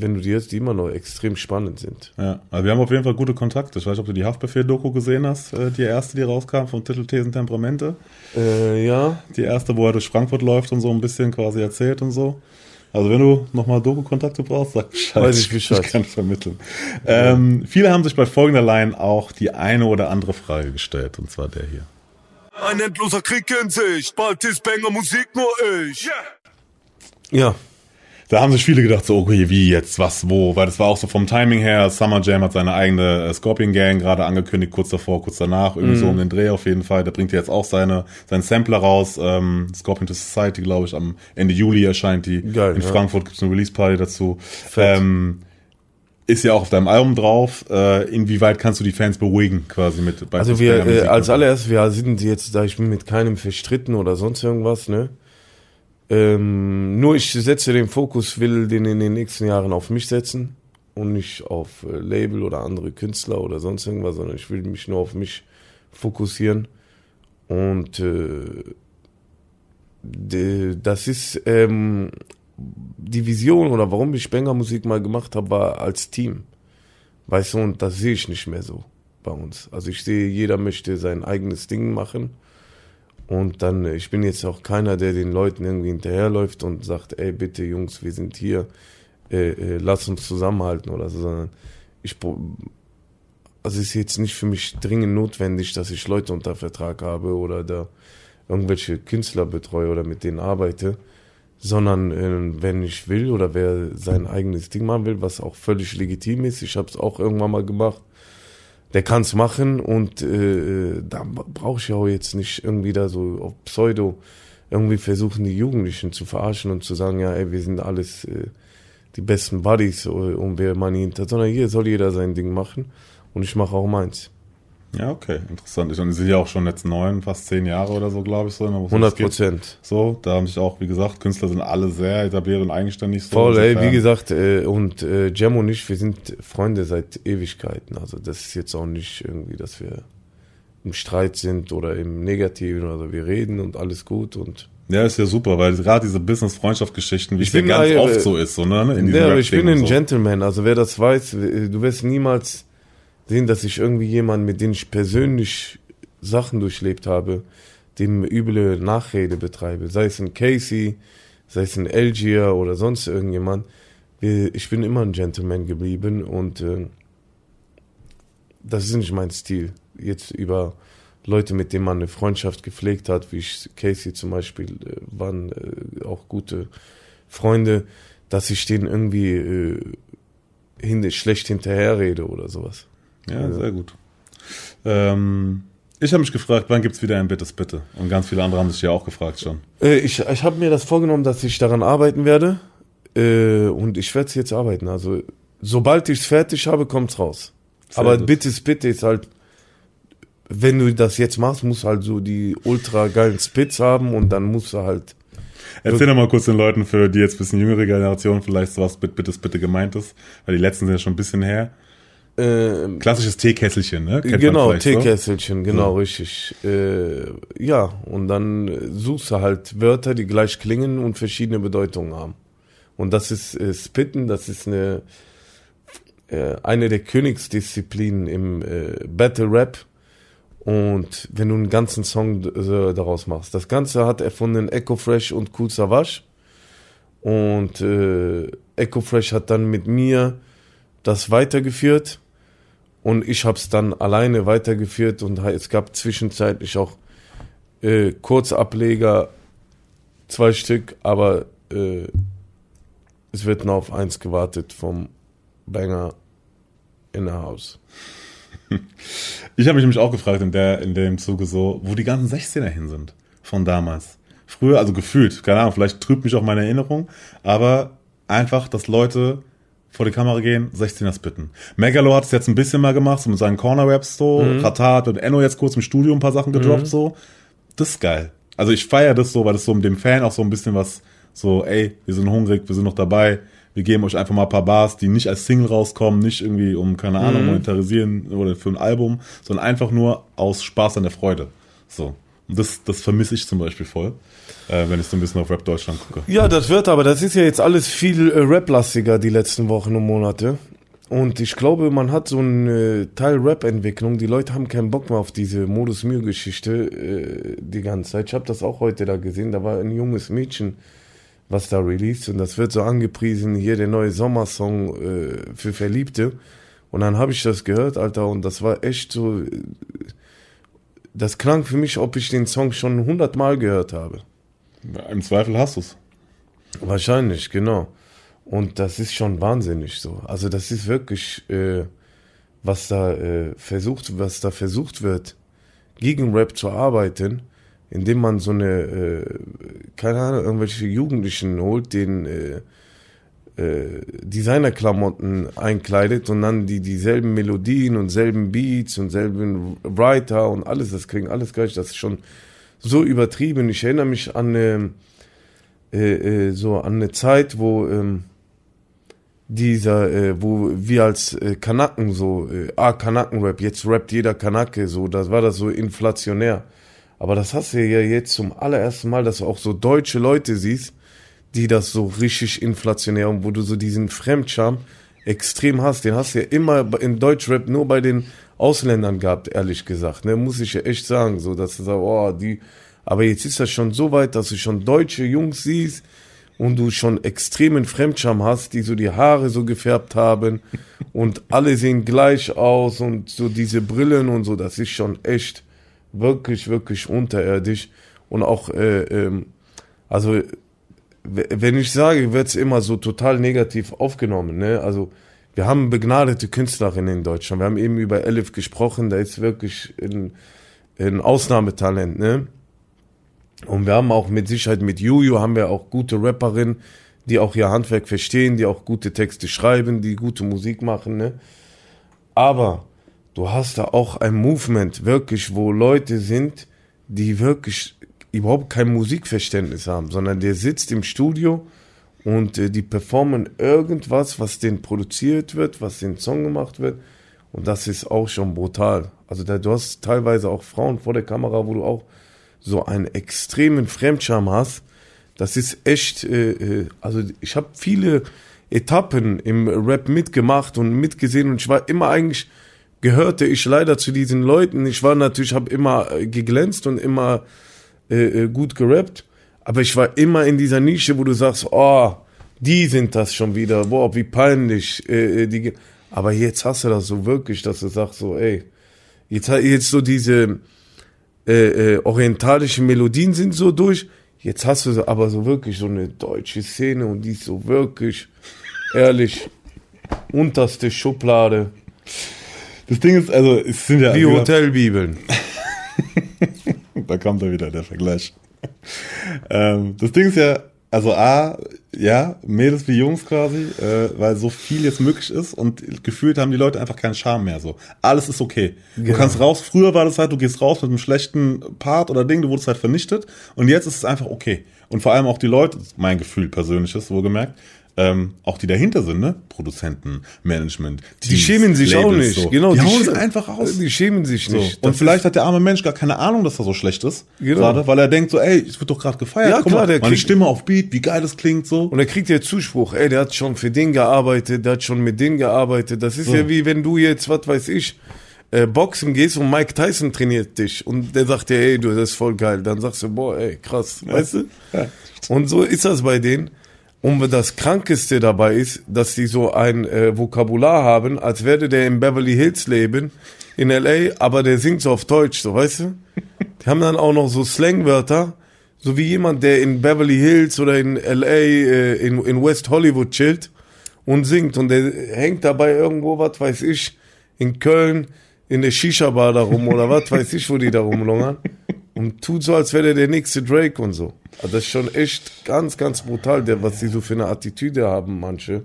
D: wenn du die jetzt, die immer noch extrem spannend sind.
A: Ja, also wir haben auf jeden Fall gute Kontakte. Ich weiß nicht, ob du die Haftbefehl-Doku gesehen hast, äh, die erste, die rauskam vom Titel Thesen Temperamente.
D: Äh, ja,
A: Die erste, wo er durch Frankfurt läuft und so ein bisschen quasi erzählt und so. Also wenn du nochmal Doku-Kontakte brauchst, sag Bescheid.
D: Weiß ich Bescheid.
A: Ich kann vermitteln. Ähm, viele haben sich bei folgender Line auch die eine oder andere Frage gestellt, und zwar der hier.
E: Ein endloser Krieg in Sicht, bald ist Banger Musik nur ich.
D: ja,
A: Da haben sich viele gedacht, so, okay, wie jetzt, was, wo? Weil das war auch so vom Timing her, Summer Jam hat seine eigene äh, Scorpion Gang gerade angekündigt, kurz davor, kurz danach, irgendwie so um den Dreh auf jeden Fall. Der bringt jetzt auch seine, seinen Sampler raus, ähm, Scorpion to Society, glaube ich, am Ende Juli erscheint die.
D: Geil,
A: In
D: ja.
A: Frankfurt gibt's eine Release-Party dazu. Ähm, ist ja auch auf deinem Album drauf. Äh, inwieweit kannst du die Fans beruhigen, quasi mit bei
D: Also wir, äh, als allererstes, wir sind jetzt, da ich bin mit keinem verstritten oder sonst irgendwas, ne? Ähm, nur ich setze den Fokus, will den in den nächsten Jahren auf mich setzen und nicht auf äh, Label oder andere Künstler oder sonst irgendwas, sondern ich will mich nur auf mich fokussieren. Und äh, das ist ähm, die Vision oder warum ich Banger Musik mal gemacht habe, war als Team. Weißt du, und das sehe ich nicht mehr so bei uns. Also ich sehe, jeder möchte sein eigenes Ding machen. Und dann, äh, ich bin jetzt auch keiner, der den Leuten irgendwie hinterherläuft und sagt, ey, bitte Jungs, wir sind hier, äh, äh, lass uns zusammenhalten oder so, sondern ich, also es ist jetzt nicht für mich dringend notwendig, dass ich Leute unter Vertrag habe oder da irgendwelche Künstler betreue oder mit denen arbeite, sondern äh, wenn ich will oder wer sein eigenes Ding machen will, was auch völlig legitim ist, ich habe es auch irgendwann mal gemacht, der kann es machen und äh, da brauche ich auch jetzt nicht irgendwie da so auf Pseudo irgendwie versuchen, die Jugendlichen zu verarschen und zu sagen, ja, ey, wir sind alles äh, die besten Buddies und wir Money hinter, sondern hier soll jeder sein Ding machen und ich mache auch meins.
A: Ja, okay, interessant. Ich meine, sie sind ja auch schon jetzt neun, fast zehn Jahre oder so, glaube ich, so.
D: 100 Prozent.
A: So, da haben sich auch, wie gesagt, Künstler sind alle sehr etabliert und eigenständig. So
D: Voll, ey, wie gesagt, äh, und äh, Jem und ich, wir sind Freunde seit Ewigkeiten. Also das ist jetzt auch nicht irgendwie, dass wir im Streit sind oder im Negativen. Also wir reden und alles gut und
A: Ja, ist ja super, weil gerade diese Business-Freundschaft-Geschichten, wie
D: Ich
A: es ja ganz
D: äh,
A: oft so ist, so, ne? In
D: Ja, aber ich bin ein
A: so.
D: Gentleman. Also wer das weiß, du wirst niemals sehen, dass ich irgendwie jemanden, mit dem ich persönlich Sachen durchlebt habe, dem üble Nachrede betreibe. Sei es ein Casey, sei es ein Algier oder sonst irgendjemand. Ich bin immer ein Gentleman geblieben und äh, das ist nicht mein Stil. Jetzt über Leute, mit denen man eine Freundschaft gepflegt hat, wie ich Casey zum Beispiel, äh, waren äh, auch gute Freunde, dass ich denen irgendwie äh, schlecht hinterherrede oder sowas.
A: Ja, sehr gut. Ähm, ich habe mich gefragt, wann gibt's wieder ein Bittes Bitte? Und ganz viele andere haben sich ja auch gefragt schon.
D: Äh, ich ich habe mir das vorgenommen, dass ich daran arbeiten werde äh, und ich werde es jetzt arbeiten. Also sobald ich es fertig habe, kommt's raus.
A: Sehr
D: Aber
A: gut.
D: bitte, bitte ist halt, wenn du das jetzt machst, musst du halt so die ultra geilen Spits haben und dann musst du halt
A: Erzähl doch mal kurz den Leuten, für die jetzt ein bisschen jüngere Generation vielleicht so was mit Bittes Bitte gemeint ist, weil die letzten sind ja schon ein bisschen her.
D: Äh,
A: Klassisches Teekesselchen, ne? Kennt
D: genau,
A: vielleicht so.
D: Teekesselchen, genau,
A: So.
D: richtig. Äh, ja, und dann suchst du halt Wörter, die gleich klingen und verschiedene Bedeutungen haben. Und das ist äh, Spitten, das ist eine, äh, eine der Königsdisziplinen im äh, Battle Rap. Und wenn du einen ganzen Song äh, daraus machst. Das Ganze hat erfunden Echo Fresh und Cool Savage. Und Echo Fresh hat dann mit mir das weitergeführt. Und ich habe es dann alleine weitergeführt und es gab zwischenzeitlich auch äh, Kurzableger, zwei Stück, aber äh, es wird noch auf eins gewartet vom Banger in der Haus.
A: Ich habe mich nämlich auch gefragt in, der, in dem Zuge so, wo die ganzen 16er hin sind von damals. Früher, also gefühlt, keine Ahnung, vielleicht trübt mich auch meine Erinnerung, aber einfach, dass Leute vor die Kamera gehen, 16er spitten. Megalo hat es jetzt ein bisschen mal gemacht, so mit seinen Corner-Raps so.
D: Mhm.
A: Katar hat mit Enno jetzt kurz im Studio ein paar Sachen gedroppt so. Das ist geil. Also ich feiere das so, weil das so dem Fan auch so ein bisschen was so, ey, wir sind hungrig, wir sind noch dabei. Wir geben euch einfach mal ein paar Bars, die nicht als Single rauskommen, nicht irgendwie um, keine Ahnung,
D: Mhm.
A: monetarisieren oder für ein Album, sondern einfach nur aus Spaß an der Freude. So. Das, das vermisse ich zum Beispiel voll, äh, wenn ich so ein bisschen auf Rap Deutschland gucke.
D: Ja, das wird aber, das ist ja jetzt alles viel äh, Rap-lastiger die letzten Wochen und Monate. Und ich glaube, man hat so einen Teil Rap-Entwicklung. Die Leute haben keinen Bock mehr auf diese Modus Mühe-Geschichte äh, die ganze Zeit. Ich habe das auch heute da gesehen. Da war ein junges Mädchen, was da released. Und das wird so angepriesen, hier der neue Sommersong äh, für Verliebte. Und dann habe ich das gehört, Alter, und das war echt so. Äh, das klang für mich, ob ich den Song schon hundertmal gehört habe.
A: Im Zweifel hast du's.
D: Wahrscheinlich, genau. Und das ist schon wahnsinnig so. Also das ist wirklich, äh, was da äh, versucht, was da versucht wird, gegen Rap zu arbeiten, indem man so eine, äh, keine Ahnung, irgendwelche Jugendlichen holt, den äh, Designerklamotten einkleidet und dann die dieselben Melodien und selben Beats und selben Writer und alles, das kriegen alles gleich. Das ist schon so übertrieben. Ich erinnere mich an eine, äh, äh, so an eine Zeit, wo ähm, dieser, äh, wo wir als äh, Kanaken so, äh, ah, Kanaken-Rap, jetzt rappt jeder Kanake, so, das war das so inflationär. Aber das hast du ja jetzt zum allerersten Mal, dass du auch so deutsche Leute siehst, die das so richtig inflationär und wo du so diesen Fremdscham extrem hast. Den hast du ja immer in Deutschrap nur bei den Ausländern gehabt, ehrlich gesagt. Ne, muss ich ja echt sagen, so, dass du sagst, oh, die, aber jetzt ist das schon so weit, dass du schon deutsche Jungs siehst und du schon extremen Fremdscham hast, die so die Haare so gefärbt haben und alle sehen gleich aus und so diese Brillen und so, das ist schon echt wirklich, wirklich unterirdisch. und auch, äh, ähm, also wenn ich sage, wird es immer so total negativ aufgenommen. Ne? Also wir haben begnadete Künstlerinnen in Deutschland. Wir haben eben über Elif gesprochen, da ist wirklich ein, ein Ausnahmetalent. Ne? Und wir haben auch mit Sicherheit mit Juju haben wir auch gute Rapperinnen, die auch ihr Handwerk verstehen, die auch gute Texte schreiben, die gute Musik machen. Ne? Aber du hast da auch ein Movement, wirklich, wo Leute sind, die wirklich überhaupt kein Musikverständnis haben, sondern der sitzt im Studio und äh, die performen irgendwas, was denen produziert wird, was den Song gemacht wird. Und das ist auch schon brutal. Also da, du hast teilweise auch Frauen vor der Kamera, wo du auch so einen extremen Fremdscham hast. Das ist echt, äh, äh, also ich habe viele Etappen im Rap mitgemacht und mitgesehen und ich war immer eigentlich, gehörte ich leider zu diesen Leuten. Ich war natürlich, habe immer äh, geglänzt und immer äh, äh, gut gerappt, aber ich war immer in dieser Nische, wo du sagst, oh, die sind das schon wieder, boah, wie peinlich. Äh, äh, die, aber jetzt hast du das so wirklich, dass du sagst so, ey, jetzt, jetzt so diese äh, orientalischen Melodien sind so durch. Jetzt hast du aber so wirklich so eine deutsche Szene und die ist so wirklich, ehrlich, unterste Schublade,
A: Das Ding ist, also, es sind ja.
D: wie Hotelbibeln.
A: da kommt er wieder, der Vergleich. ähm, das Ding ist ja, also A, ja, Mädels wie Jungs quasi, äh, weil so viel jetzt möglich ist und gefühlt haben die Leute einfach keinen Charme mehr so. Alles ist okay. Du kannst raus, früher war das halt, du gehst raus mit einem schlechten Part oder Ding, du wurdest halt vernichtet und jetzt ist es einfach okay. Und vor allem auch die Leute, mein Gefühl persönliches, wohlgemerkt, ähm, auch die dahinter sind, ne? Produzenten, Management,
D: Die
A: Teams,
D: schämen sich auch
A: Labels,
D: nicht.
A: so.
D: Genau,
A: die, hauen
D: schä-
A: es einfach aus.
D: Die schämen sich
A: So.
D: nicht.
A: Und
D: Das
A: vielleicht hat der arme Mensch gar keine Ahnung, dass er so schlecht ist.
D: Genau.
A: Gerade, weil er denkt so, ey, es wird doch gerade gefeiert.
D: Ja,
A: Guck
D: klar,
A: mal,
D: der
A: meine
D: kriegt-
A: Stimme auf Beat, wie geil das klingt so.
D: Und er kriegt ja Zuspruch, ey, der hat schon für den gearbeitet, der hat schon mit denen gearbeitet. Das ist
A: So.
D: ja wie wenn du jetzt, was weiß ich, äh, Boxen gehst und Mike Tyson trainiert dich und der sagt dir, ey, du, das ist voll geil. Dann sagst du, boah, ey, krass, weißt du?
A: Ja.
D: Und so ist das bei denen. Und das Krankeste dabei ist, dass die so ein äh, Vokabular haben, als würde der in Beverly Hills leben, in L.A., aber der singt so auf Deutsch, so, weißt du? Die haben dann auch noch so Slangwörter, so wie jemand, der in Beverly Hills oder in L.A., äh, in, in West Hollywood chillt und singt und der hängt dabei irgendwo, was weiß ich, in Köln in der Shisha-Bar da rum oder was weiß ich, wo die da rumlungern und tut so, als wäre der nächste Drake und so. Also das ist schon echt ganz, ganz brutal, der, was die so für eine Attitüde haben, manche.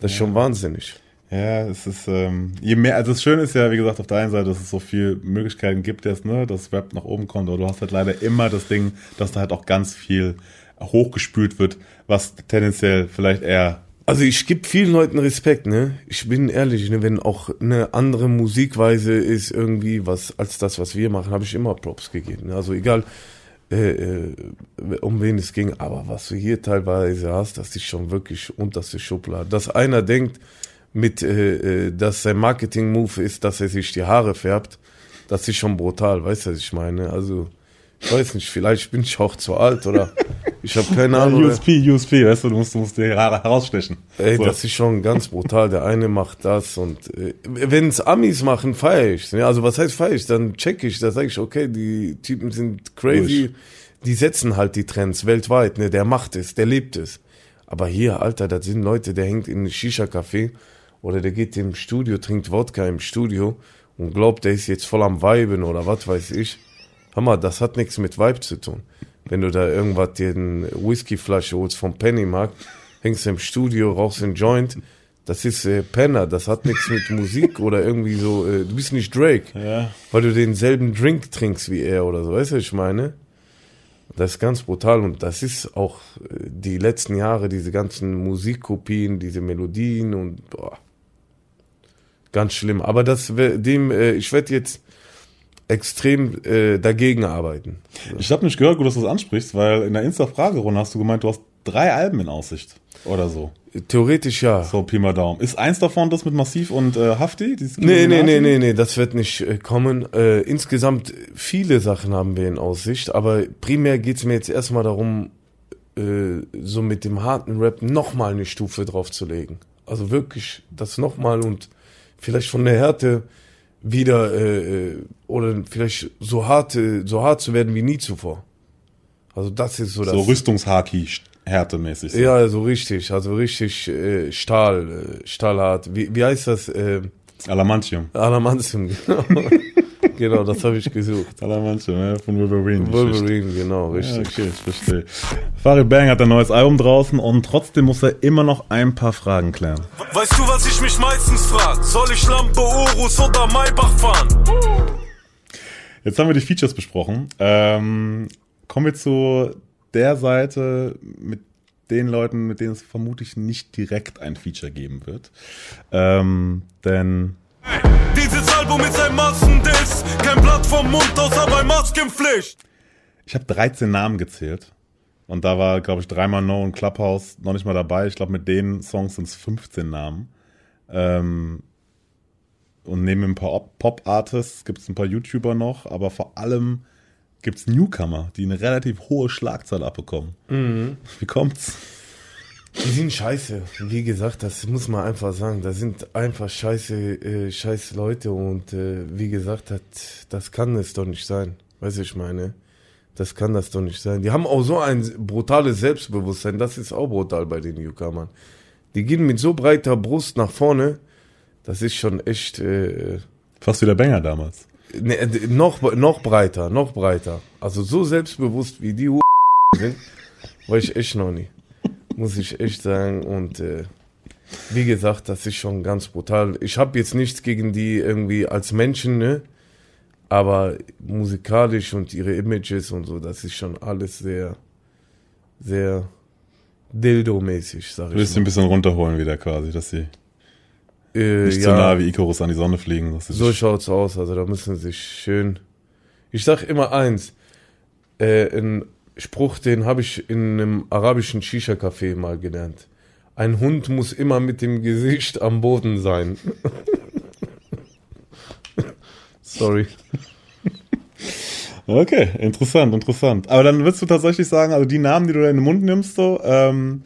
D: Das ist schon wahnsinnig.
A: Ja, es ist, ähm, je mehr, also das Schöne ist ja, wie gesagt, auf der einen Seite, dass es so viele Möglichkeiten gibt jetzt, ne, dass Rap nach oben kommt, aber du hast halt leider immer das Ding, dass da halt auch ganz viel hochgespült wird, was tendenziell vielleicht eher
D: Also ich gebe vielen Leuten Respekt, ne? Ich bin ehrlich, ne? wenn auch eine andere Musikweise ist irgendwie was als das, was wir machen, habe ich immer Props gegeben. Ne? Also egal, äh, äh, um wen es ging, aber was du hier teilweise hast, das ist schon wirklich unterste Schublade. Dass einer denkt, mit, äh, äh, dass sein Marketing-Move ist, dass er sich die Haare färbt, das ist schon brutal, weißt du, was ich meine? Also ich weiß nicht, vielleicht bin ich auch zu alt oder ich habe keine Ahnung.
A: USP, USP, weißt du, du musst, du musst die Haare herausstechen.
D: Ey,
A: So.
D: das ist schon ganz brutal. Der eine macht das und äh, wenn es Amis machen, feiere ich. Ne? Also was heißt feiere ich? Dann check ich, da sage ich, okay, die Typen sind crazy. Die setzen halt die Trends weltweit. Ne? Der macht es, der lebt es. Aber hier, Alter, das sind Leute, der hängt in einem Shisha-Café oder der geht im Studio, trinkt Wodka im Studio und glaubt, der ist jetzt voll am Weiben oder was weiß ich. Hammer, das hat nichts mit Vibe zu tun. Wenn du da irgendwas dir eine Whiskyflasche holst vom Pennymarkt, hängst du im Studio, rauchst einen Joint, das ist äh, Penner, das hat nichts mit Musik oder irgendwie so, äh, du bist nicht Drake,
A: Ja.
D: weil du denselben Drink trinkst wie er oder so, weißt du, was ich meine? Das ist ganz brutal und das ist auch äh, die letzten Jahre, diese ganzen Musikkopien, diese Melodien und boah, ganz schlimm. Aber das dem, äh, ich werde jetzt extrem äh, dagegen arbeiten.
A: Ich habe nicht gehört, gut, dass du das ansprichst, weil in der Insta-Fragerunde hast du gemeint, du hast drei Alben in Aussicht. Oder so.
D: Theoretisch ja.
A: So, Pi mal Daumen. Ist eins davon das mit Massiv und äh, Hafti?
D: Nee, nee, nee, nee, nee, das wird nicht äh, kommen. Äh, insgesamt viele Sachen haben wir in Aussicht, aber primär geht's mir jetzt erstmal darum, äh, so mit dem harten Rap nochmal eine Stufe draufzulegen. Also wirklich das nochmal und vielleicht von der Härte wieder äh, äh, oder vielleicht so hart, äh, so hart zu werden wie nie zuvor. Also das ist so das.
A: So Rüstungshaki härtemäßig. So.
D: ja, so richtig, also richtig äh, Stahl, äh, Stahlhart. Wie, wie heißt das? Äh,
A: Alamantium.
D: Adamantium, genau. Genau, das habe ich gesucht.
A: Alamantium, ja, von Wolverine.
D: Wolverine, genau,
A: Ja,
D: richtig.
A: okay, ich verstehe. Farid Bang hat ein neues Album draußen und trotzdem muss er immer noch ein paar Fragen klären.
E: Weißt du, was ich mich meistens frag? Soll ich Lampe, Urus oder Maybach fahren?
A: Jetzt haben wir die Features besprochen. Ähm, kommen wir zu der Seite mit den Leuten, mit denen es vermutlich nicht direkt ein Feature geben wird. Ähm, denn
E: Dieses Album ist ein Massendiss. Kein Blatt vom Mund außer bei Maskenpflicht.
A: ich habe 13 Namen gezählt. Und da war, glaube ich, dreimal No und Clubhouse noch nicht mal dabei. Ich glaube, mit den Songs sind es 15 Namen. Ähm, und neben ein paar Op- Pop-Artists gibt es ein paar YouTuber noch, aber vor allem gibt es Newcomer, die eine relativ hohe Schlagzahl abbekommen. Wie kommt's?
D: Die sind scheiße. Wie gesagt, das muss man einfach sagen. Das sind einfach scheiße, äh, scheiß Leute und äh, wie gesagt, das, das kann es doch nicht sein. Weißt du, ich meine? Das kann das doch nicht sein. Die haben auch so ein brutales Selbstbewusstsein. Das ist auch brutal bei den Newcomern. Die gehen mit so breiter Brust nach vorne. Das ist schon echt äh,
A: Fast wie der Banger damals.
D: ne, äh, noch, noch breiter, noch breiter. Also so selbstbewusst wie die sind, war ich echt noch nie. Muss ich echt sagen. Und äh, wie gesagt, das ist schon ganz brutal. Ich habe jetzt nichts gegen die irgendwie als Menschen, ne? Aber musikalisch und ihre Images und so, das ist schon alles sehr, sehr Dildo-mäßig, sag
A: Du willst
D: ich
A: sie ein bisschen runterholen wieder quasi, dass sie
D: Äh,
A: nicht so nah wie Icarus an die Sonne fliegen.
D: So
A: sich-
D: schaut's aus, also da müssen sie sich schön. Ich sag immer eins, äh, ein Spruch, den habe ich in einem arabischen Shisha-Café mal gelernt. Ein Hund muss immer mit dem Gesicht am Boden sein. Sorry.
A: Okay, interessant, interessant. Aber dann würdest du tatsächlich sagen, also die Namen, die du da in den Mund nimmst, so, ähm,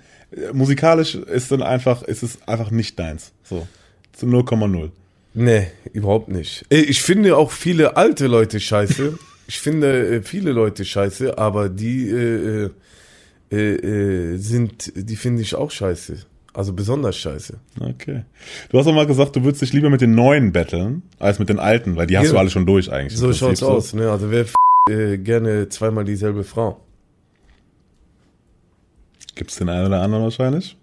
A: musikalisch ist dann einfach, ist es einfach nicht deins. So. Zu 0,0.
D: Nee, überhaupt nicht. Äh, Ich finde auch viele alte Leute scheiße. Ich finde äh, viele Leute scheiße, aber die äh, äh, äh, sind, die finde ich auch scheiße. Also besonders scheiße.
A: Okay. Du hast auch mal gesagt, du würdest dich lieber mit den neuen battlen, als mit den alten, weil die hast
D: Ja.
A: du alle schon durch eigentlich.
D: So schaut's
A: so.
D: aus, ne? Also wer f äh, gerne zweimal dieselbe Frau?
A: Gibt's den einen oder anderen wahrscheinlich?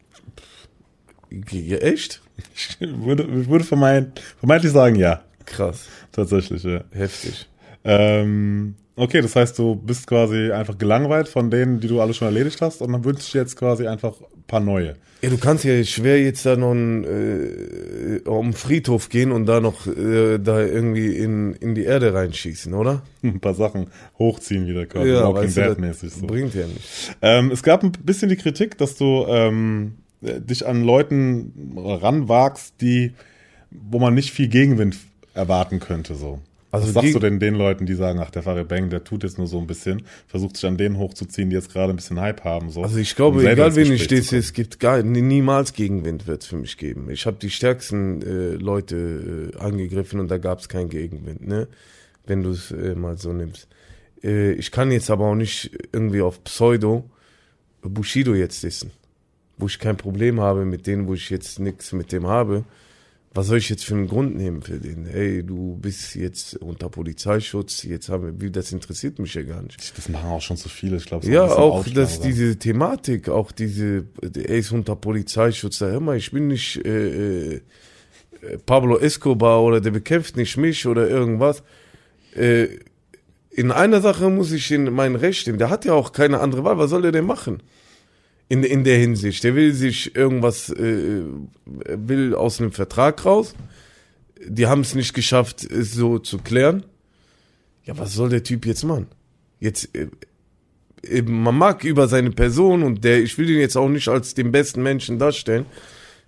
D: G echt?
A: Ich würde, ich würde vermeint, vermeintlich sagen, ja.
D: Krass,
A: Tatsächlich, ja.
D: heftig.
A: Ähm, okay, das heißt, du bist quasi einfach gelangweilt von denen, die du alle schon erledigt hast und dann wünschst du dir jetzt quasi einfach ein paar neue.
D: Ja, du kannst ja schwer jetzt da noch äh, um den Friedhof gehen und da noch äh, da irgendwie in, in die Erde reinschießen, oder?
A: Ein paar Sachen hochziehen wieder quasi, Walking
D: weißt du,
A: Dead
D: das
A: mäßig. So.
D: bringt ja nicht.
A: Ähm, es gab ein bisschen die Kritik, dass du ähm, äh, dich an Leuten ranwagst, die, wo man nicht viel Gegenwind erwarten könnte. So.
D: Also
A: Was sagst du denn den Leuten, die sagen, ach, der Farid Bang, der tut jetzt nur so ein bisschen, versucht sich an denen hochzuziehen, die jetzt gerade ein bisschen Hype haben. So,
D: Also ich glaube,
A: um
D: egal wen ich stehe, es gibt gar nie- niemals Gegenwind wird es für mich geben. Ich habe die stärksten äh, Leute äh, angegriffen und da gab es keinen Gegenwind, ne? Wenn du es äh, mal so nimmst. Äh, ich kann jetzt aber auch nicht irgendwie auf Pseudo Bushido jetzt dissen, wo ich kein Problem habe mit denen, wo ich jetzt nichts mit dem habe. Was soll ich jetzt für einen Grund nehmen für den? Hey, du bist jetzt unter Polizeischutz, jetzt haben wir, wie, das interessiert mich ja gar nicht.
A: Das machen auch schon zu viele, ich glaube.
D: Ja, auch dass diese Thematik, auch diese, er ist unter Polizeischutz, da hör mal, ich bin nicht äh, äh, Pablo Escobar oder der bekämpft nicht mich oder irgendwas. Äh, in einer Sache muss ich in mein Recht nehmen. Der hat ja auch keine andere Wahl. Was soll er denn machen? In, in der Hinsicht. Der will sich irgendwas, äh, will aus einem Vertrag raus. Die haben es nicht geschafft, es so zu klären. Ja, was soll der Typ jetzt machen? Jetzt, äh, eben, man mag über seine Person und der, ich will ihn jetzt auch nicht als den besten Menschen darstellen.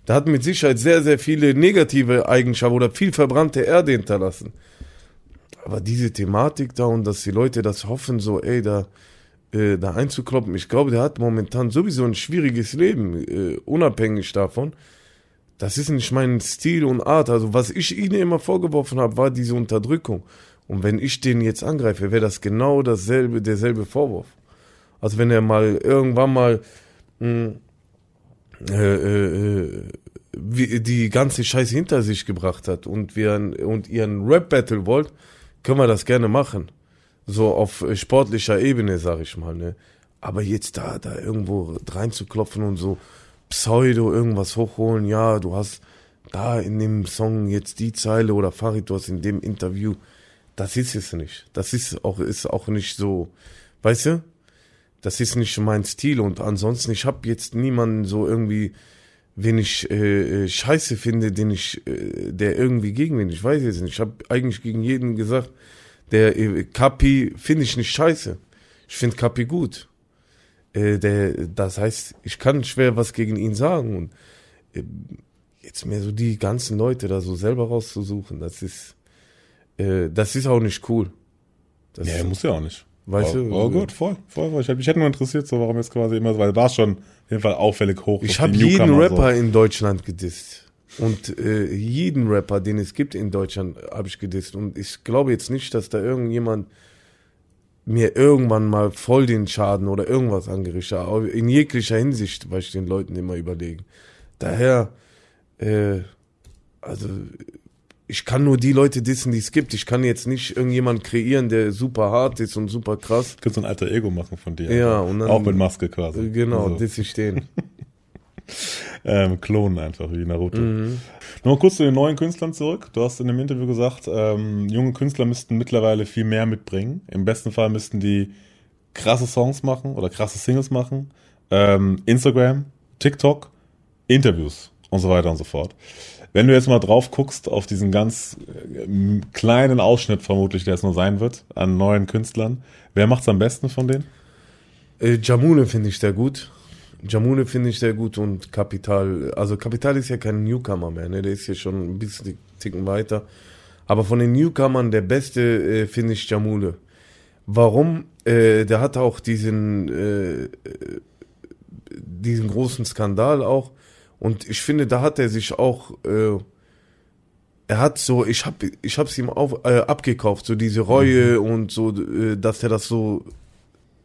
D: Der hat mit Sicherheit sehr, sehr viele negative Eigenschaften oder viel verbrannte Erde hinterlassen. Aber diese Thematik da und dass die Leute das hoffen, so, ey, da, äh, da einzukloppen, ich glaube, der hat momentan sowieso ein schwieriges Leben, äh, unabhängig davon. Das ist nicht mein Stil und Art. Also, was ich ihnen immer vorgeworfen habe, war diese Unterdrückung. Und wenn ich den jetzt angreife, wäre das genau dasselbe, derselbe Vorwurf. Also wenn er mal irgendwann mal mh, äh, äh, wie, die ganze Scheiße hinter sich gebracht hat und wir und ihr ein Rap-Battle wollt, können wir das gerne machen. So auf äh, sportlicher Ebene, sag ich mal, ne? Aber jetzt da, da irgendwo reinzuklopfen und so Pseudo irgendwas hochholen, ja, du hast da in dem Song jetzt die Zeile oder Farid, du hast in dem Interview, das ist es nicht. Das ist auch, ist auch nicht so, weißt du? Das ist nicht mein Stil und ansonsten, ich habe jetzt niemanden so irgendwie, wenn ich äh, äh, Scheiße finde, den ich, äh, der irgendwie gegen mich, ich weiß jetzt nicht, ich habe eigentlich gegen jeden gesagt, der äh, Kapi finde ich nicht scheiße. Ich finde Kapi gut. Äh, der, das heißt, ich kann schwer was gegen ihn sagen und äh, jetzt mehr so die ganzen Leute da so selber rauszusuchen, das ist, das ist auch nicht cool. Das
A: Nee, muss ja auch nicht.
D: Weißt
A: oh,
D: du?
A: Oh gut, voll, voll. voll. Ich hätte mich nur interessiert, so warum jetzt quasi immer, weil war schon auf jeden Fall auffällig hoch.
D: Ich habe jeden Rapper in Deutschland gedisst. Und äh, jeden Rapper, den es gibt in Deutschland, habe ich gedisst. Und ich glaube jetzt nicht, dass da irgendjemand mir irgendwann mal voll den Schaden oder irgendwas angerichtet hat. In jeglicher Hinsicht, weil ich den Leuten immer überlegen. Daher, äh, also ich kann nur die Leute dissen, die es gibt. Ich kann jetzt nicht irgendjemand kreieren, der super hart ist und super krass.
A: so. Könntest du ein alter Ego machen von dir.
D: Ja, und dann-
A: Auch mit Maske quasi.
D: Genau,
A: Also,
D: diss ich den.
A: ähm, klonen einfach, wie Naruto.
D: Mhm.
A: Nochmal kurz zu den neuen Künstlern zurück. Du hast in dem Interview gesagt, ähm, junge Künstler müssten mittlerweile viel mehr mitbringen. Im besten Fall müssten die krasse Songs machen oder krasse Singles machen. Ähm, Instagram, TikTok, Interviews und so weiter und so fort. Wenn du jetzt mal drauf guckst auf diesen ganz äh, kleinen Ausschnitt vermutlich, der es nur sein wird, an neuen Künstlern, wer macht's am besten von denen?
D: Äh, Jamune finde ich sehr gut. Jamune finde ich sehr gut und Kapital, also Kapital ist ja kein Newcomer mehr, ne? der ist ja schon ein bisschen Ticken weiter. Aber von den Newcomern der beste äh, finde ich Jamule. Warum? Äh, der hat auch diesen, äh, diesen großen Skandal auch. Und ich finde, da hat er sich auch, äh, er hat so, ich hab, ich hab's ihm auf, äh, abgekauft, so diese Reue und so, äh, dass er das so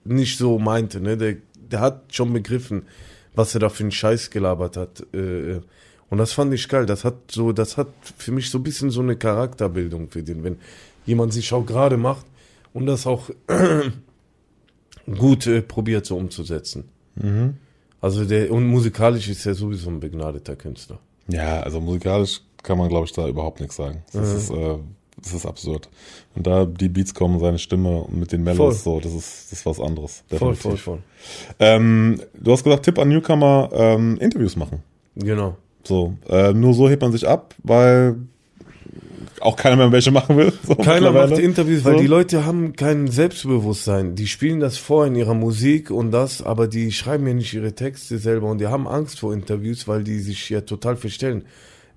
D: nicht so meinte, ne? Der, der hat schon begriffen, was er da für einen Scheiß gelabert hat. Äh, und das fand ich geil. Das hat so, das hat für mich so ein bisschen so eine Charakterbildung für den, wenn jemand sich auch gerade macht und das auch gut äh, probiert so umzusetzen. Also der und musikalisch ist er sowieso ein begnadeter Künstler.
A: Ja, also musikalisch kann man, glaube ich, da überhaupt nichts sagen. Das, ist, äh, das ist absurd. Und da die Beats kommen, seine Stimme und mit den Melodies, so, das ist, das ist was anderes.
D: Voll,
A: definitiv.
D: voll, voll.
A: Ähm, du hast gesagt, Tipp an Newcomer, ähm, Interviews machen.
D: Genau.
A: So, äh, nur so hebt man sich ab, weil auch keiner mehr welche machen will. So
D: Keiner macht Interviews, weil
A: So.
D: die Leute haben kein Selbstbewusstsein. Die spielen das vor in ihrer Musik und das, aber die schreiben ja nicht ihre Texte selber und die haben Angst vor Interviews, weil die sich ja total verstellen.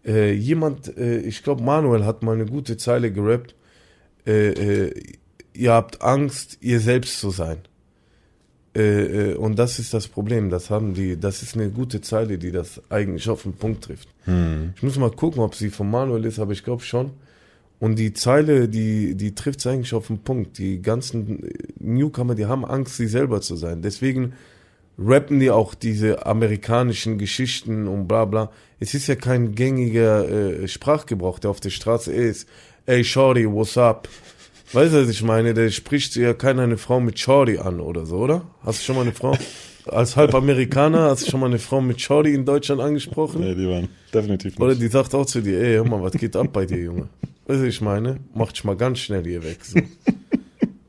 D: Äh, jemand, äh, ich glaube Manuel hat mal eine gute Zeile gerappt. Äh, äh, ihr habt Angst, ihr selbst zu sein. Äh, äh, und das ist das Problem. Das haben die, das ist eine gute Zeile, die das eigentlich auf den Punkt trifft. Ich muss mal gucken, ob sie von Manuel ist, aber ich glaube schon. Und die Zeile, die, die trifft es eigentlich auf den Punkt. Die ganzen Newcomer, die haben Angst, sie selber zu sein. Deswegen rappen die auch diese amerikanischen Geschichten und bla bla. Es ist ja kein gängiger äh, Sprachgebrauch, der auf der Straße ist. Ey, Shorty, what's up? Weißt du, was ich meine? Der spricht ja keiner eine Frau mit Shorty an oder so, oder? Hast du schon mal eine Frau? Als halb Amerikaner hast du schon mal eine Frau mit Shorty in Deutschland angesprochen?
A: Nee, die waren definitiv nicht.
D: Oder die sagt auch zu dir, ey, hör mal, was geht ab bei dir, Junge? Weißt du, ich meine, mach dich mal ganz schnell hier weg. So.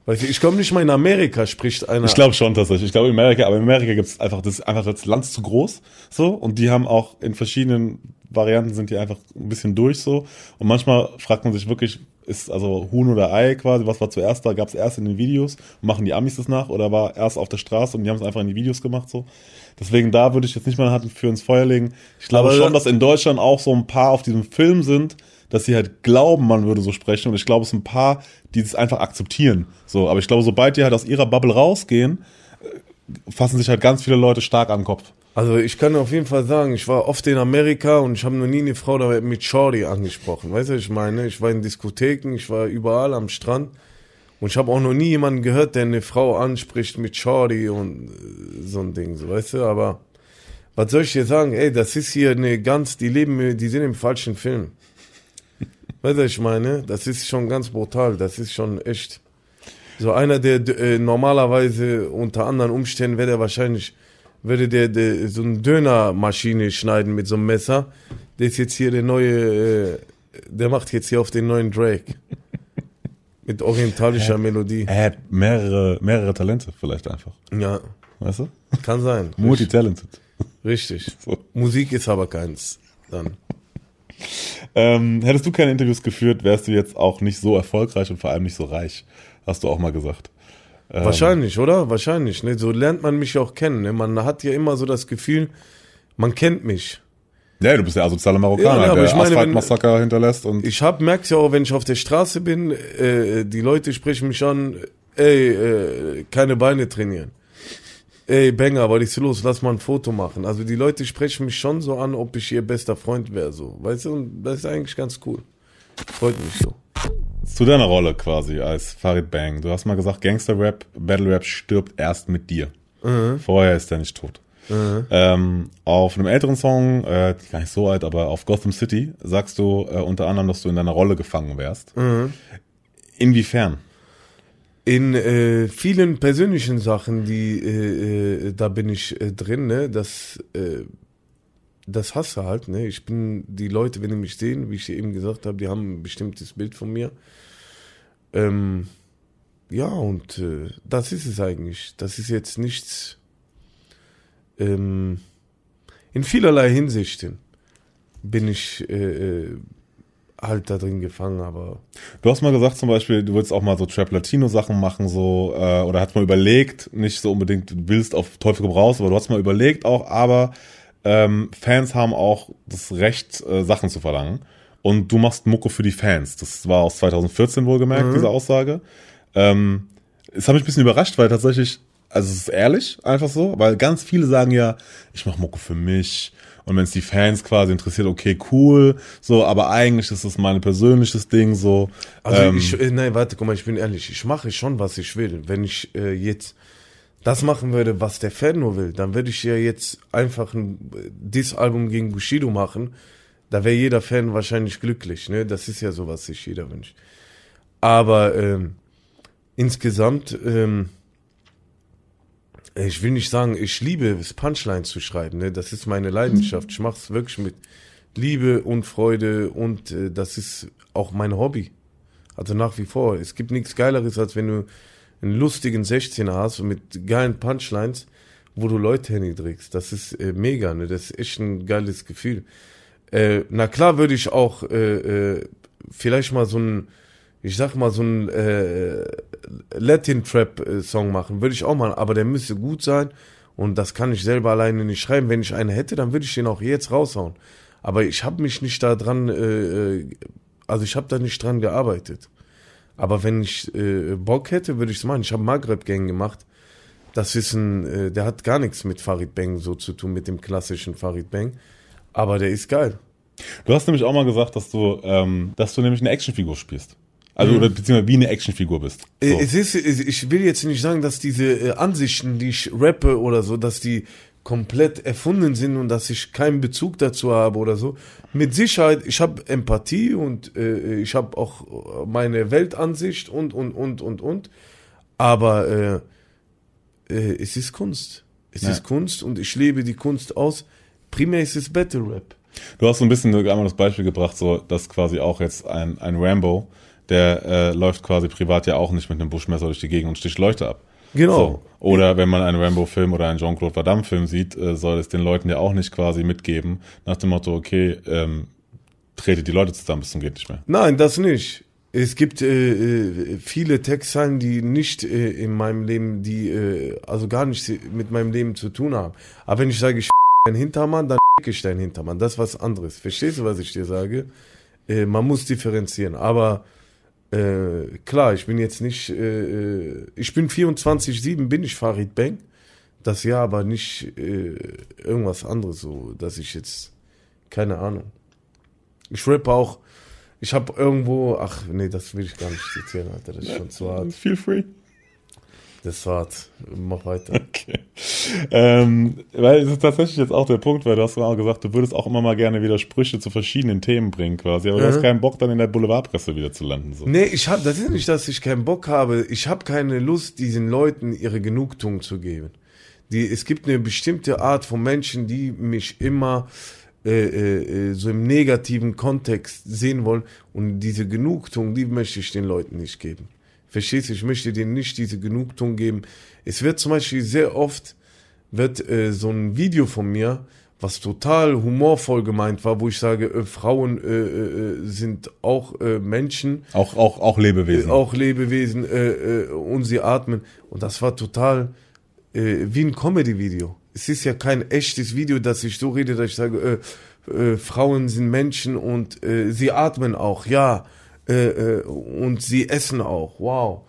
D: Ich glaube nicht mal in Amerika spricht einer.
A: Ich glaube schon tatsächlich. Ich glaube in Amerika, aber in Amerika gibt es einfach, das einfach das Land ist zu groß, so, und die haben auch in verschiedenen Varianten sind die einfach ein bisschen durch so. Und manchmal fragt man sich wirklich, ist also Huhn oder Ei quasi, was war zuerst da? Gab es erst in den Videos, machen die Amis das nach oder war erst auf der Straße und die haben es einfach in die Videos gemacht so. Deswegen da würde ich jetzt nicht mal für ins Feuer legen. Ich glaube
D: Aber-
A: schon, dass in Deutschland auch so ein paar auf diesem Film sind, dass sie halt glauben, man würde so sprechen. Und ich glaube, es sind ein paar, die das einfach akzeptieren. So, aber ich glaube, sobald die halt aus ihrer Bubble rausgehen, äh, fassen sich halt ganz viele Leute stark an den Kopf.
D: Also ich kann auf jeden Fall sagen, ich war oft in Amerika und ich habe noch nie eine Frau da mit Shorty angesprochen. Weißt du, was ich meine? Ich war in Diskotheken, ich war überall am Strand Und ich habe auch noch nie jemanden gehört, der eine Frau anspricht mit Shorty und äh, so ein Ding, so weißt du, aber was soll ich dir sagen? Ey, das ist hier eine ganz, die leben, die sind im falschen Film. Weißt du, was ich meine? Das ist schon ganz brutal, das ist schon echt. So einer, der äh, normalerweise unter anderen Umständen wäre der wahrscheinlich, würde der, der so eine Dönermaschine schneiden mit so einem Messer. Der ist jetzt hier der neue, äh, der macht jetzt hier auf den neuen Drake. Mit orientalischer Melodie.
A: Er hat mehrere, mehrere Talente vielleicht einfach.
D: Ja,
A: Weißt du?
D: kann sein.
A: Multitalented.
D: Richtig.
A: So.
D: Musik ist aber keins. Dann.
A: Ähm, hättest du keine Interviews geführt, wärst du jetzt auch nicht so erfolgreich und vor allem nicht so reich. Hast du auch mal gesagt. Ähm,
D: Wahrscheinlich, oder? Wahrscheinlich. Ne? So lernt man mich auch kennen. Ne? Man hat ja immer so das Gefühl, man kennt mich.
A: Ja, du bist der asoziale Marokkaner,
D: Ja, ja,
A: der
D: ich meine, wenn-
A: Asphalt-Massaker hinterlässt und
D: Ich hab, merk's ja auch, wenn ich auf der Straße bin, äh, die Leute sprechen mich an, ey, äh, keine Beine trainieren. Ey, Banger, was ist los? Lass mal ein Foto machen. Also die Leute sprechen mich schon so an, ob ich ihr bester Freund wäre, so. Weißt du, und das ist eigentlich ganz cool. Freut mich so.
A: zu deiner Rolle quasi als Farid Bang. Du hast mal gesagt, Gangster-Rap, Battle-Rap stirbt erst mit dir. Vorher ist er nicht tot. Ähm, auf einem älteren Song, äh, gar nicht so alt, aber auf Gotham City, sagst du äh, unter anderem, dass du in deiner Rolle gefangen wärst. Inwiefern?
D: In äh, vielen persönlichen Sachen, die äh, äh, da bin ich äh, drin, ne, das, äh, das hasse halt, ne. Ich bin die Leute, wenn die mich sehen, wie ich eben gesagt habe, die haben ein bestimmtes Bild von mir. Ähm, ja, und äh, das ist es eigentlich. Das ist jetzt nichts ähm, in vielerlei Hinsichten bin ich halt da drin gefangen, aber
A: Du hast mal gesagt zum Beispiel, du willst auch mal so Trap-Latino-Sachen machen, so, äh, oder hast mal überlegt, nicht so unbedingt, du willst auf Teufel komm raus, aber du hast mal überlegt auch, aber ähm, Fans haben auch das Recht, äh, Sachen zu verlangen. Und du machst Mucke für die Fans. Das war aus 2014 wohlgemerkt, diese Aussage. Ähm, es hat mich ein bisschen überrascht, weil tatsächlich, also es ist ehrlich, einfach so, weil ganz viele sagen ja, ich mache Mucke für mich. Und wenn es die Fans quasi interessiert, okay, cool, so, aber eigentlich ist es mein persönliches Ding, so.
D: Also
A: ähm,
D: ich, äh, nein, warte, guck mal, ich bin ehrlich, ich mache schon, was ich will. Wenn ich äh, jetzt das machen würde, was der Fan nur will, dann würde ich ja jetzt einfach ein äh, Diss-Album gegen Bushido machen. Da wäre jeder Fan wahrscheinlich glücklich, ne? Das ist ja so, was sich jeder wünscht. Aber ähm, insgesamt, ähm, ich will nicht sagen, ich liebe es, Punchlines zu schreiben, ne? Das ist meine Leidenschaft. Ich mache es wirklich mit Liebe und Freude und äh, das ist auch mein Hobby. Also nach wie vor. Es gibt nichts Geileres, als wenn du einen lustigen 16er hast und mit geilen Punchlines, wo du Leute hinniedrigst. Das ist äh, mega, ne? Das ist echt ein geiles Gefühl. Äh, na klar würde ich auch äh, äh, vielleicht mal so ein, ich sag mal so ein äh, Latin-Trap-Song machen. Würde ich auch mal, aber der müsste gut sein und das kann ich selber alleine nicht schreiben. Wenn ich einen hätte, dann würde ich den auch jetzt raushauen. Aber ich habe mich nicht da dran, äh, äh, also ich habe da nicht dran gearbeitet. Aber wenn ich äh, Bock hätte, würde ich es machen. Ich habe Maghreb-Gang gemacht. Das ist ein, äh, der hat gar nichts mit Farid Bang so zu tun, mit dem klassischen Farid Bang. Aber der ist geil.
A: Du hast nämlich auch mal gesagt, dass du, ähm, dass du nämlich eine Actionfigur spielst. Also, oder beziehungsweise wie eine Actionfigur bist. So.
D: Äh, Es ist, ich will jetzt nicht sagen, dass diese äh, Ansichten, die ich rappe oder so, dass die komplett erfunden sind und dass ich keinen Bezug dazu habe oder so. Mit Sicherheit, ich habe Empathie und äh, ich habe auch meine Weltansicht und, und, und, und, und. Aber äh, äh, es ist Kunst. Es
A: Ja.
D: ist Kunst und ich lebe die Kunst aus. Primär ist es Battle Rap.
A: Du hast so ein bisschen einmal das Beispiel gebracht, so dass quasi auch jetzt ein, ein Rambo, der äh, läuft quasi privat ja auch nicht mit einem Buschmesser durch die Gegend und sticht Leute ab.
D: Genau.
A: So. Oder wenn man einen Rambo-Film oder einen Jean-Claude Van Damme-Film sieht, äh, soll es den Leuten ja auch nicht quasi mitgeben, nach dem Motto, okay, ähm, tretet die Leute zusammen bis zum geht nicht mehr.
D: Nein, das nicht. Es gibt äh, äh, viele Textzeilen, die nicht äh, in meinem Leben, die äh, also gar nichts mit meinem Leben zu tun haben. Aber wenn ich sage, ich dein Hintermann, dann ich dein Hintermann. Das ist was anderes. Verstehst du, was ich dir sage? Äh, man muss differenzieren. Aber äh, klar, ich bin jetzt nicht, äh, äh, ich bin 24-7, bin ich Farid Bang. Das ja, aber nicht äh, irgendwas anderes so, dass ich jetzt, keine Ahnung. Ich rappe auch Ich habe irgendwo, ach nee, das will ich gar nicht zitieren, Alter, das ist schon zu hart.
A: Feel free.
D: Das ist hart. Mach weiter.
A: Okay. Ähm, weil es ist tatsächlich jetzt auch der Punkt, weil du hast auch gesagt, du würdest auch immer mal gerne Widersprüche zu verschiedenen Themen bringen quasi, aber du hast keinen Bock, dann in der Boulevardpresse wieder zu landen. So.
D: Nee, ich hab, das ist nicht, dass ich keinen Bock habe. Ich habe keine Lust, diesen Leuten ihre Genugtuung zu geben. Die, es gibt eine bestimmte Art von Menschen, die mich immer äh, äh, äh, so im negativen Kontext sehen wollen. Und diese Genugtuung, die möchte ich den Leuten nicht geben. Verstehst du? Ich möchte denen nicht diese Genugtuung geben. Es wird zum Beispiel sehr oft, wird äh, so ein Video von mir, was total humorvoll gemeint war, wo ich sage, äh, Frauen äh, äh, sind auch äh, Menschen,
A: Auch, auch, auch Lebewesen.
D: äh, auch Lebewesen äh, äh, und sie atmen. Und das war total äh, wie ein Comedy-Video. Es ist ja kein echtes Video, dass ich so rede, dass ich sage, äh, äh, Frauen sind Menschen und äh, sie atmen auch, ja. Äh, äh, und sie essen auch, wow.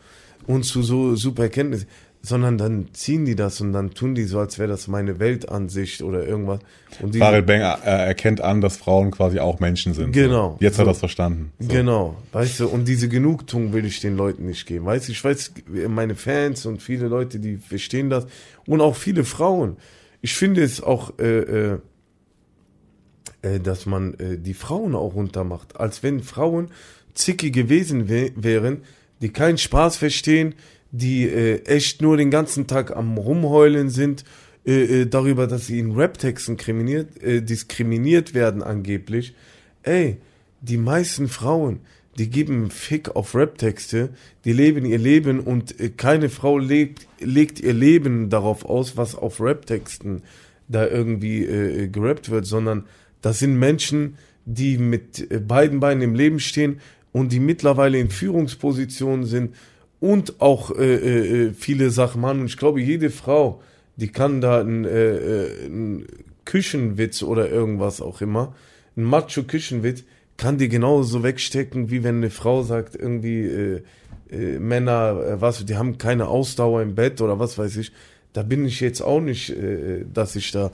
D: Und zu so super Erkenntnissen. Sondern dann ziehen die das und dann tun die so, als wäre das meine Weltansicht oder irgendwas. Und
A: Farid Bang äh, erkennt an, dass Frauen quasi auch Menschen sind.
D: Genau.
A: So. Jetzt hat
D: So.
A: er es verstanden. So.
D: Genau, weißt du, und diese Genugtuung will ich den Leuten nicht geben. Weißt du, ich weiß, meine Fans und viele Leute, die verstehen das und auch viele Frauen. Ich finde es auch, äh, äh, dass man äh, die Frauen auch runtermacht, als wenn Frauen zickige Wesen wä- wären, die keinen Spaß verstehen, die äh, echt nur den ganzen Tag am Rumheulen sind, äh, äh, darüber, dass sie in Raptexten äh, diskriminiert werden angeblich. Ey, die meisten Frauen, die geben Fick auf Raptexte, die leben ihr Leben und äh, keine Frau lebt, legt ihr Leben darauf aus, was auf Raptexten da irgendwie äh, gerappt wird, sondern das sind Menschen, die mit äh, beiden Beinen im Leben stehen und die mittlerweile in Führungspositionen sind und auch äh, äh, viele Sachen machen. Und ich glaube, jede Frau, die kann da einen, äh, äh, einen Küchenwitz oder irgendwas auch immer, ein Macho-Küchenwitz, kann die genauso wegstecken, wie wenn eine Frau sagt, irgendwie äh, äh, Männer, äh, was, die haben keine Ausdauer im Bett oder was weiß ich. Da bin ich jetzt auch nicht, äh, dass ich da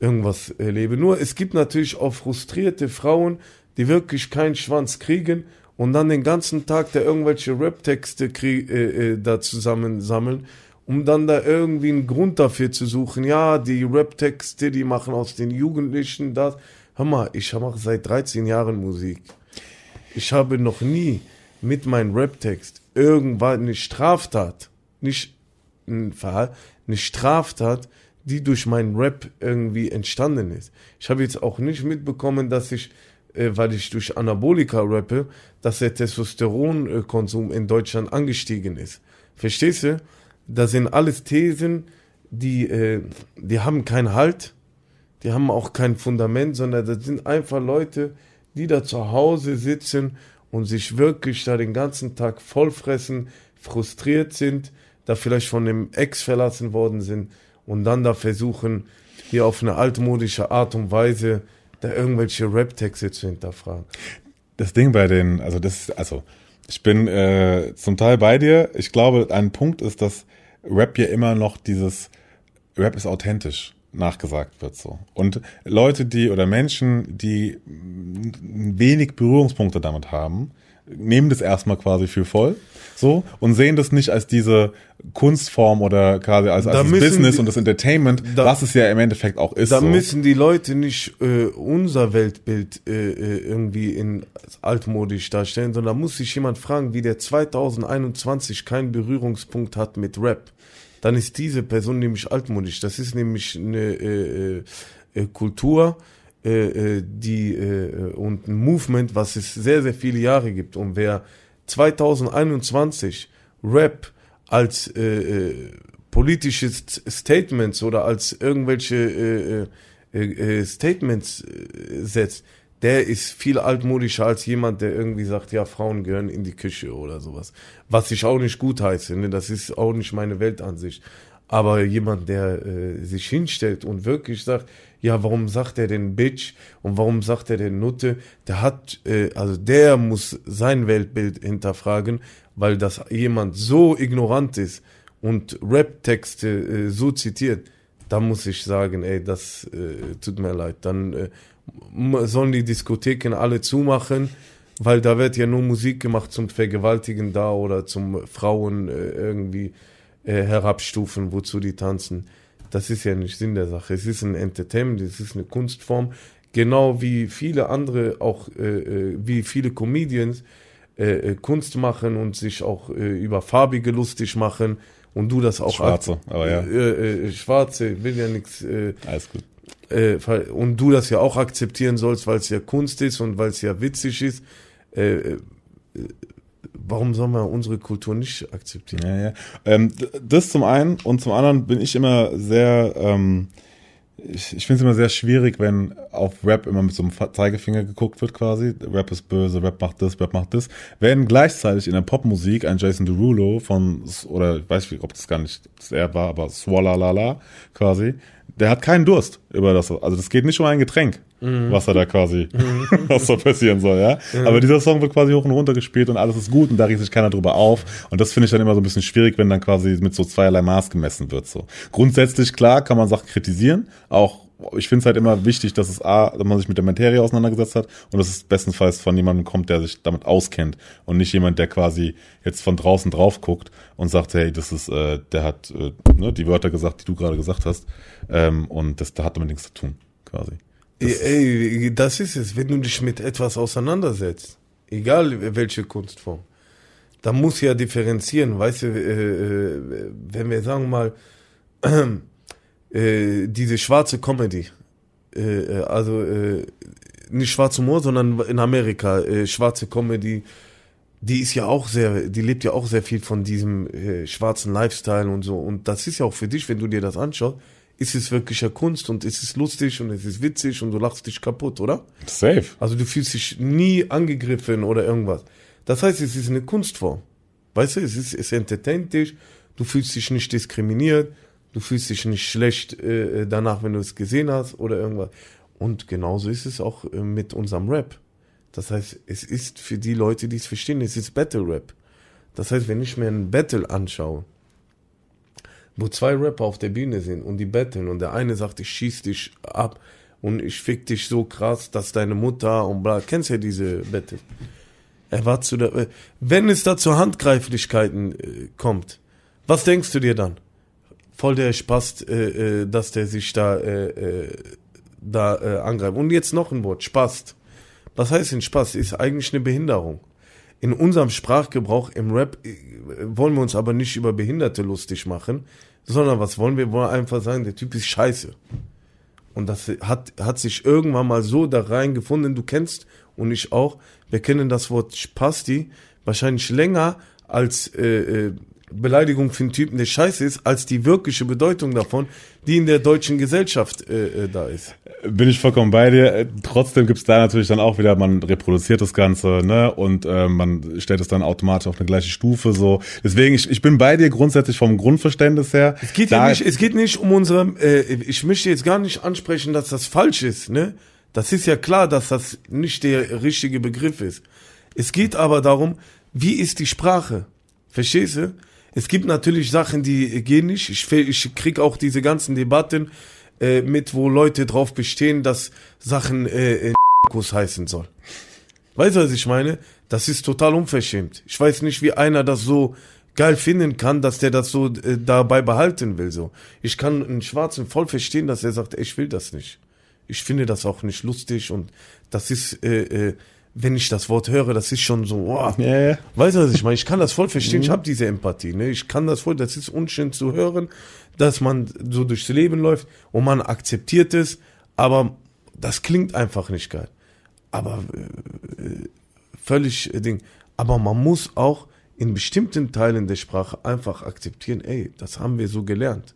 D: irgendwas erlebe. Nur es gibt natürlich auch frustrierte Frauen, die wirklich keinen Schwanz kriegen und dann den ganzen Tag da irgendwelche Rap-Texte äh, äh, da zusammensammeln, um dann da irgendwie einen Grund dafür zu suchen. Ja, die Rap-Texte, die machen aus den Jugendlichen das. Hör mal, ich mache seit 13 Jahren Musik. Ich habe noch nie mit meinem Rap-Text irgendwann eine Straftat, nicht ein Verhalten, eine Straftat, die durch meinen Rap irgendwie entstanden ist. Ich habe jetzt auch nicht mitbekommen, dass ich, äh, weil ich durch Anabolika rappe, dass der Testosteronkonsum in Deutschland angestiegen ist. Verstehst du? Das sind alles Thesen, die, äh, die haben keinen Halt, die haben auch kein Fundament, sondern das sind einfach Leute, die da zu Hause sitzen und sich wirklich da den ganzen Tag vollfressen, frustriert sind, da vielleicht von dem Ex verlassen worden sind und dann da versuchen, hier auf eine altmodische Art und Weise da irgendwelche Rap-Texte zu hinterfragen.
A: Das Ding bei den, also das, also ich bin äh, zum Teil bei dir. Ich glaube, ein Punkt ist, dass Rap ja immer noch dieses Rap ist authentisch nachgesagt wird so. Und Leute, die oder Menschen, die wenig Berührungspunkte damit haben, nehmen das erstmal quasi für voll so und sehen das nicht als diese Kunstform oder quasi als, als
D: Da
A: das Business
D: die-
A: und das Entertainment,
D: da-
A: was es ja im Endeffekt auch ist.
D: Da
A: so.
D: müssen die Leute nicht äh, unser Weltbild äh, äh, irgendwie in altmodisch darstellen, sondern muss sich jemand fragen, wie der 2021 keinen Berührungspunkt hat mit Rap. Dann ist diese Person nämlich altmodisch. Das ist nämlich eine äh, äh, äh, Kultur, äh, die äh, und ein Movement, was es sehr, sehr viele Jahre gibt. Und wer 2021 Rap als äh, äh, politische St- Statements oder als irgendwelche äh, äh, Statements setzt, der ist viel altmodischer als jemand, der irgendwie sagt, ja, Frauen gehören in die Küche oder sowas. Was ich auch nicht gut heiße, ne? das ist auch nicht meine Weltansicht. Aber jemand, der äh, sich hinstellt und wirklich sagt, ja, warum sagt er denn Bitch und warum sagt er denn Nutte, der hat, äh, also der muss sein Weltbild hinterfragen, weil das jemand so ignorant ist und Rap-Texte äh, so zitiert, da muss ich sagen, ey, das äh, tut mir leid. Dann äh, sollen die Diskotheken alle zumachen, weil da wird ja nur Musik gemacht zum Vergewaltigen da oder zum Frauen äh, irgendwie äh, herabstufen, wozu die tanzen. Das ist ja nicht Sinn der Sache. Es ist ein Entertainment, es ist eine Kunstform, genau wie viele andere, auch äh, äh, wie viele Comedians äh, äh, Kunst machen und sich auch äh, über Farbige lustig machen und du das auch
A: Schwarze, aber ja.
D: Schwarze will ja nichts
A: Alles gut.
D: und du das ja auch akzeptieren sollst, weil es ja Kunst ist und weil es ja witzig ist. Warum sollen wir unsere Kultur nicht akzeptieren?
A: Ja, ja. Ähm, das zum einen und zum anderen bin ich immer sehr, ähm, ich, ich finde es immer sehr schwierig, wenn auf Rap immer mit so einem Zeigefinger geguckt wird quasi. Rap ist böse, Rap macht das, Rap macht das. Wenn gleichzeitig in der Popmusik ein Jason Derulo von, oder ich weiß nicht, ob das gar nicht er war, aber Swallalala quasi, der hat keinen Durst über das. Also das geht nicht um ein Getränk, was er da quasi, was da passieren soll, ja. Aber dieser Song wird quasi hoch und runter gespielt und alles ist gut und da regt sich keiner drüber auf. Und das finde ich dann immer so ein bisschen schwierig, wenn dann quasi mit so zweierlei Maß gemessen wird. So grundsätzlich klar kann man Sachen kritisieren, auch ich finde es halt immer wichtig, dass es A, dass man sich mit der Materie auseinandergesetzt hat und dass es bestenfalls von jemandem kommt, der sich damit auskennt und nicht jemand, der quasi jetzt von draußen drauf guckt und sagt, hey, das ist, äh, der hat äh, ne, die Wörter gesagt, die du gerade gesagt hast ähm, und das da hat damit nichts zu tun, quasi.
D: Ey, ey, das ist es, wenn du dich mit etwas auseinandersetzt, egal welche Kunstform, da muss ja differenzieren, weißt du, äh, äh, wenn wir sagen mal, äh, diese schwarze Comedy, äh, äh, also äh, nicht schwarz Humor, sondern in Amerika, schwarze Comedy, die ist ja auch sehr, die lebt ja auch sehr viel von diesem schwarzen Lifestyle und so. Und das ist ja auch für dich, wenn du dir das anschaust, ist es wirklich ja Kunst und es ist lustig und es ist witzig und du lachst dich kaputt, oder?
A: Safe.
D: Also du fühlst dich nie angegriffen oder irgendwas. Das heißt, es ist eine Kunstform. Weißt du, es ist, es entertaint dich, du fühlst dich nicht diskriminiert, du fühlst dich nicht schlecht äh, danach, wenn du es gesehen hast oder irgendwas. Und genauso ist es auch äh, mit unserem Rap. Das heißt, es ist für die Leute, die es verstehen, es ist Battle Rap. Das heißt, wenn ich mir ein Battle anschaue, wo zwei Rapper auf der Bühne sind und die battlen und der eine sagt, ich schieß dich ab und ich fick dich so krass, dass deine Mutter und bla, kennst ja diese Battle. War zu der, wenn es da zu Handgreiflichkeiten äh, kommt, was denkst du dir dann? Voll der Spaß, äh, äh, dass der sich da, äh, äh, da äh, angreift. Und jetzt noch ein Wort, Spaß. Was heißt denn Spaß? Ist eigentlich eine Behinderung. In unserem Sprachgebrauch im Rap äh, wollen wir uns aber nicht über Behinderte lustig machen, sondern was wollen wir? Wollen einfach sagen, der Typ ist scheiße. Und das hat, hat sich irgendwann mal so da reingefunden, du kennst und ich auch, wir kennen das Wort Spasti wahrscheinlich länger als äh, äh, Beleidigung für einen Typen, der scheiße ist, als die wirkliche Bedeutung davon, die in der deutschen Gesellschaft äh, äh, da ist.
A: Bin ich vollkommen bei dir. Trotzdem gibt's da natürlich dann auch wieder, man reproduziert das Ganze, ne? Und äh, man stellt es dann automatisch auf eine gleiche Stufe. So. Deswegen, ich, ich bin bei dir grundsätzlich vom Grundverständnis her.
D: Es geht, ja nicht, es geht nicht um unsere, äh, ich möchte jetzt gar nicht ansprechen, dass das falsch ist, ne? Das ist ja klar, dass das nicht der richtige Begriff ist. Es geht aber darum, wie ist die Sprache? Verstehst du? Es gibt natürlich Sachen, die gehen nicht. Ich, ich krieg auch diese ganzen Debatten äh, mit, wo Leute drauf bestehen, dass Sachen äh, heißen soll. Weißt du, was ich meine? Das ist total unverschämt. Ich weiß nicht, wie einer das so geil finden kann, dass der das so äh, dabei behalten will. So, ich kann einen Schwarzen voll verstehen, dass er sagt, ich will das nicht. Ich finde das auch nicht lustig und das ist, äh, äh, wenn ich das Wort höre, das ist schon so, wow.
A: Ja, ja.
D: Weißt du, was ich meine? Ich kann das voll verstehen. Ich habe diese Empathie. Ne? Ich kann das voll. Das ist unschön zu hören, dass man so durchs Leben läuft und man akzeptiert es, aber das klingt einfach nicht geil. Aber äh, völlig äh, Ding. Aber man muss auch in bestimmten Teilen der Sprache einfach akzeptieren, ey, das haben wir so gelernt.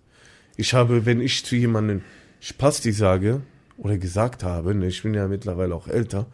D: Ich habe, wenn ich zu jemandem Spasti sage oder gesagt habe, ne, ich bin ja mittlerweile auch älter,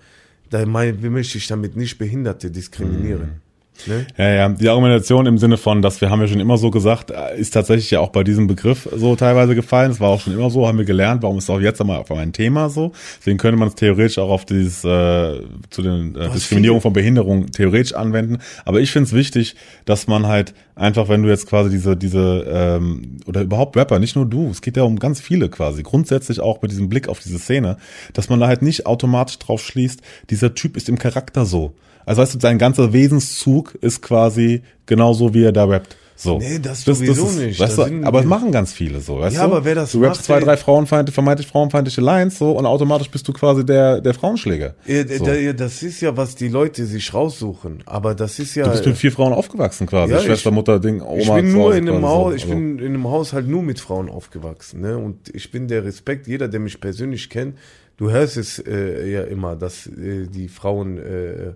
D: da mein, möchte ich damit nicht Behinderte diskriminieren. Ne?
A: Ja, ja, die Argumentation im Sinne von, dass wir haben ja schon immer so gesagt, äh, ist tatsächlich ja auch bei diesem Begriff so teilweise gefallen. Es war auch schon immer so, haben wir gelernt, warum ist es auch jetzt einmal auf ein Thema so. Deswegen könnte man es theoretisch auch auf dieses äh, zu den äh, Diskriminierung von Behinderung theoretisch anwenden. Aber ich finde es wichtig, dass man halt einfach, wenn du jetzt quasi diese, diese, ähm, oder überhaupt Rapper, nicht nur du, es geht ja um ganz viele quasi, grundsätzlich auch mit diesem Blick auf diese Szene, dass man da halt nicht automatisch drauf schließt, dieser Typ ist im Charakter so. Also weißt du, sein ganzer Wesenszug ist quasi genauso, wie er da rappt. So.
D: Nee, das sowieso
A: ist,
D: nicht.
A: Weißt
D: Da
A: du, aber
D: wir-
A: machen ganz viele so, weißt
D: Ja,
A: du?
D: aber wer das
A: Du rappst
D: macht,
A: zwei, drei frauenfeindliche, vermeintlich frauenfeindliche Lines so und automatisch bist du quasi der, der Frauenschläger.
D: Ja,
A: so.
D: da- das ist ja, was die Leute sich raussuchen. Aber das ist ja.
A: du bist mit vier Frauen aufgewachsen quasi.
D: Ja, ich-
A: Schwester, Mutter, Ding, Oma.
D: ich bin nur in einem
A: quasi so.
D: Haus, ich
A: Also,
D: bin in einem Haushalt nur mit Frauen aufgewachsen, ne? Und ich bin der Respekt, jeder, der mich persönlich kennt, du hörst es äh, ja immer, dass äh, die Frauen, äh,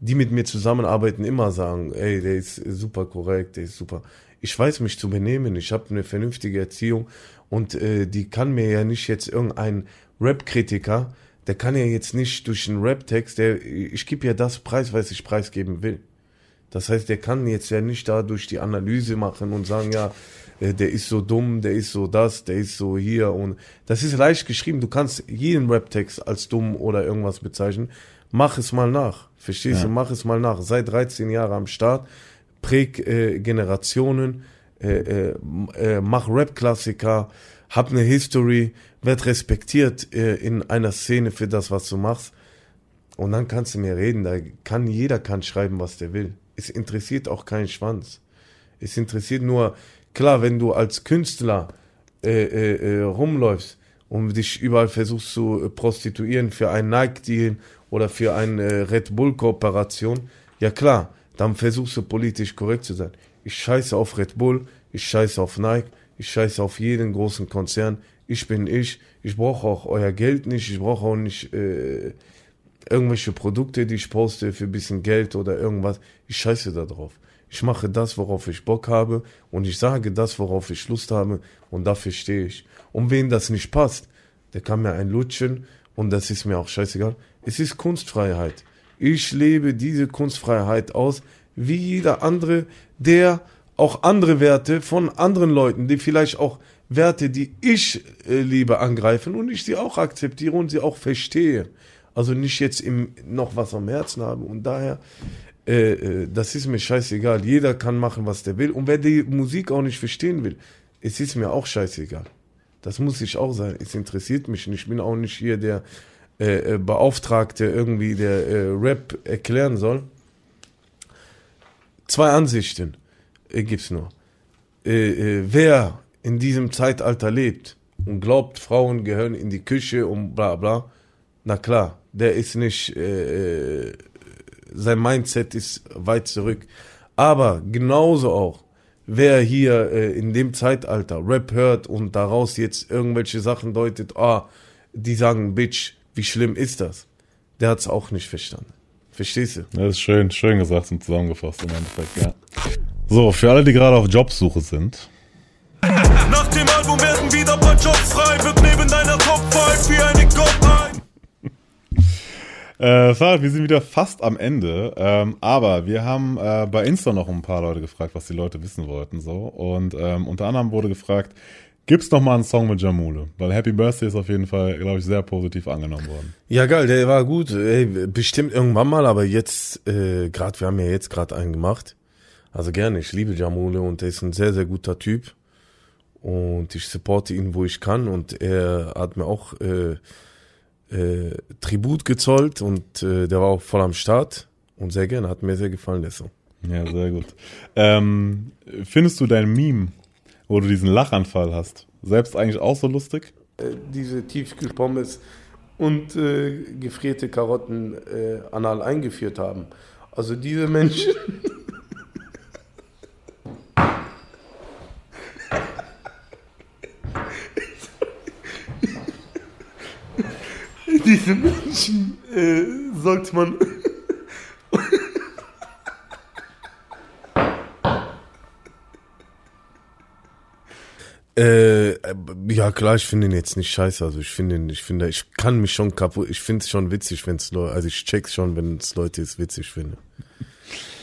D: die mit mir zusammenarbeiten, immer sagen, ey, der ist super korrekt, der ist super. Ich weiß mich zu benehmen, ich habe eine vernünftige Erziehung und äh, die kann mir ja nicht jetzt irgendein Rap-Kritiker, der kann ja jetzt nicht durch einen Rap-Text, der, ich gebe ja das Preis, was ich preisgeben will. Das heißt, der kann jetzt ja nicht dadurch die Analyse machen und sagen, ja, äh, der ist so dumm, der ist so das, der ist so hier und das ist leicht geschrieben. Du kannst jeden Raptext als dumm oder irgendwas bezeichnen. Mach es mal nach. Verstehst du? Mach es mal nach. Sei 13 Jahre am Start, präg äh, Generationen, äh, äh, äh, mach Rap-Klassiker, hab eine History, werd respektiert äh, in einer Szene für das, was du machst. Und dann kannst du mir reden, da kann jeder kann schreiben, was der will. Es interessiert auch keinen Schwanz. Es interessiert nur, klar, wenn du als Künstler äh, rumläufst und dich überall versuchst zu prostituieren für einen Nike-Deal oder für eine äh, Red Bull-Kooperation, ja klar, dann versuchst du politisch korrekt zu sein. Ich scheiße auf Red Bull, ich scheiße auf Nike, ich scheiße auf jeden großen Konzern. Ich bin ich, ich brauche auch euer Geld nicht, ich brauche auch nicht äh, irgendwelche Produkte, die ich poste für ein bisschen Geld oder irgendwas. Ich scheiße da drauf. Ich mache das, worauf ich Bock habe und ich sage das, worauf ich Lust habe und dafür stehe ich. Und wen das nicht passt, der kann mir ein lutschen und das ist mir auch scheißegal. Es ist Kunstfreiheit. Ich lebe diese Kunstfreiheit aus, wie jeder andere, der auch andere Werte von anderen Leuten, die vielleicht auch Werte, die ich äh, liebe, angreifen und ich sie auch akzeptiere und sie auch verstehe. Also nicht jetzt im, noch was am Herzen habe und daher, äh, äh, das ist mir scheißegal. Jeder kann machen, was der will. Und wer die Musik auch nicht verstehen will, es ist mir auch scheißegal. Das muss ich auch sein. Es interessiert mich nicht. Ich bin auch nicht hier der äh, äh, Beauftragte irgendwie, der äh, Rap erklären soll. Zwei Ansichten äh, gibt's nur. Äh, wer in diesem Zeitalter lebt und glaubt, Frauen gehören in die Küche und bla bla, na klar, der ist nicht, sein Mindset ist weit zurück. Aber genauso auch, wer hier in dem Zeitalter Rap hört und daraus jetzt irgendwelche Sachen deutet, ah, die sagen, Bitch, wie schlimm ist das? Der hat's auch nicht verstanden. Verstehst du?
A: Das ist schön, schön gesagt und zusammengefasst im Endeffekt, ja. So, für alle, die gerade auf Jobsuche sind.
E: Nach dem Album werden wieder ein paar Jobs frei, wird neben deiner Top 5 wie eine.
A: Äh, Farid, wir sind wieder fast am Ende, ähm, aber wir haben äh, bei Insta noch ein paar Leute gefragt, was die Leute wissen wollten, so. Und ähm, unter anderem wurde gefragt, gibt's noch mal einen Song mit Jamule? Weil Happy Birthday ist auf jeden Fall, glaube ich, sehr positiv angenommen worden.
D: Ja, geil, der war gut. Ey, bestimmt irgendwann mal, aber jetzt, äh, gerade, wir haben ja jetzt gerade einen gemacht. Also gerne, ich liebe Jamule und er ist ein sehr, sehr guter Typ. Und ich supporte ihn, wo ich kann. Und er hat mir auch äh, äh, Tribut gezollt und äh, der war auch voll am Start. Und sehr gerne, hat mir sehr gefallen, der Song.
A: Ja, sehr gut. Ähm, findest du dein Meme, wo du diesen Lachanfall hast, selbst eigentlich auch so lustig?
D: Äh, diese Tiefkühlpommes und äh, gefrierte Karotten äh, anal eingeführt haben. Also diese Menschen. diese Menschen äh, sollte man. Äh, ja klar, ich finde ihn jetzt nicht scheiße. Also ich finde ihn, ich finde, ich kann mich schon kaputt. Ich finde es schon witzig, wenn es Leute, also ich check's schon, wenn es Leute es witzig finden.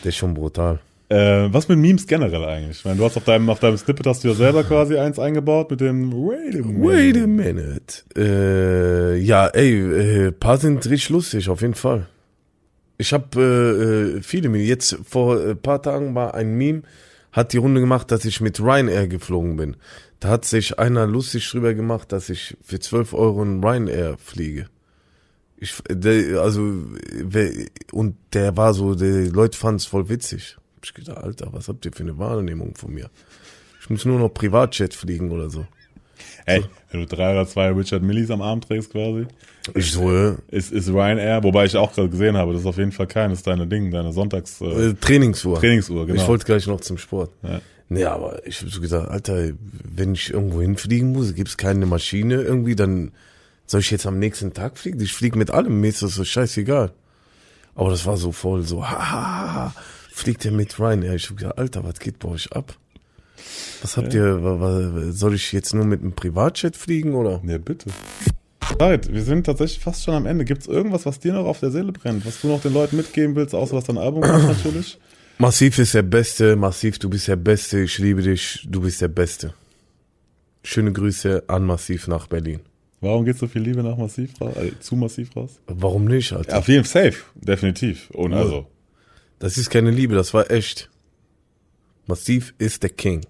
D: Der ist schon brutal.
A: Äh, was mit Memes generell eigentlich? Ich meine, du hast auf deinem, auf deinem Snippet hast du ja selber quasi eins eingebaut mit dem Wait a minute.
D: Wait a minute. Äh, ja, ey, äh, paar sind richtig lustig, auf jeden Fall. Ich habe äh, äh, viele Meme. Jetzt vor ein paar Tagen war ein Meme, hat die Runde gemacht, dass ich mit Ryanair geflogen bin. Da hat sich einer lustig drüber gemacht, dass ich für 12 Euro in Ryanair fliege. Ich, der, also, und der war so, die Leute fanden es voll witzig. Ich gedacht, Alter, was habt ihr für eine Wahrnehmung von mir? Ich muss nur noch Privatjet fliegen oder so.
A: Ey, wenn du drei oder zwei Richard Millis am Arm trägst quasi,
D: Ich so, äh,
A: ist, ist Ryanair, wobei ich auch gerade gesehen habe, das ist auf jeden Fall keines deine Ding, deine Sonntags äh,
D: äh, Trainingsuhr.
A: Trainingsuhr, genau.
D: Ich wollte gleich noch zum Sport.
A: Ja.
D: Nee, aber ich habe so gesagt, Alter, wenn ich irgendwo hinfliegen muss, gibt's keine Maschine irgendwie, dann soll ich jetzt am nächsten Tag fliegen? Ich fliege mit allem, mir ist das so scheißegal. Aber das war so voll so, ha, ha, ha, fliegt der mit Ryanair? Ich hab gesagt, Alter, was geht bei euch ab? Was habt ihr, wa- wa- soll ich jetzt nur mit einem Privatjet fliegen oder?
A: Ja, bitte. Right, wir sind tatsächlich fast schon am Ende. Gibt's irgendwas, was dir noch auf der Seele brennt, was du noch den Leuten mitgeben willst, außer was dein Album macht natürlich?
D: Massiv ist der Beste, Massiv, du bist der Beste, ich liebe dich, du bist der Beste. Schöne Grüße an Massiv nach Berlin.
A: Warum geht so viel Liebe nach Massiv raus, äh, zu Massiv raus?
D: Warum nicht, Alter?
A: Ja, auf jeden Fall safe, definitiv. Und also,
D: Das ist keine Liebe, das war echt. Massiv ist der King.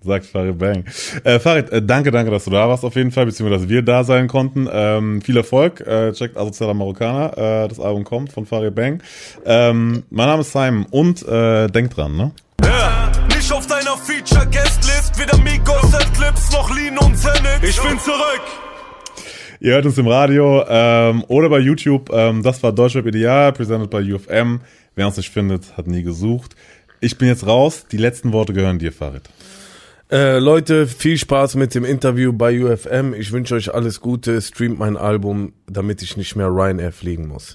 A: sagt Farid Bang. Äh, Farid, äh, danke, danke, dass du da warst auf jeden Fall, beziehungsweise dass wir da sein konnten. Ähm, viel Erfolg, äh, checkt Asozialer Marokkaner, äh, das Album kommt von Farid Bang. Ähm, mein Name ist Simon und äh, denkt dran, ne?
E: Ja, nicht auf deiner Feature-Guest-List, weder Migos, Clips noch Lean und Zenit. Ich bin zurück.
A: Ihr hört uns im Radio ähm, oder bei YouTube. Ähm, das war Deutschrap Ideal, presented by UFM. Wer uns nicht findet, hat nie gesucht. Ich bin jetzt raus. Die letzten Worte gehören dir, Farid.
D: Äh, Leute, viel Spaß mit dem Interview bei UFM. Ich wünsche euch alles Gute. Streamt mein Album, damit ich nicht mehr Ryanair fliegen muss.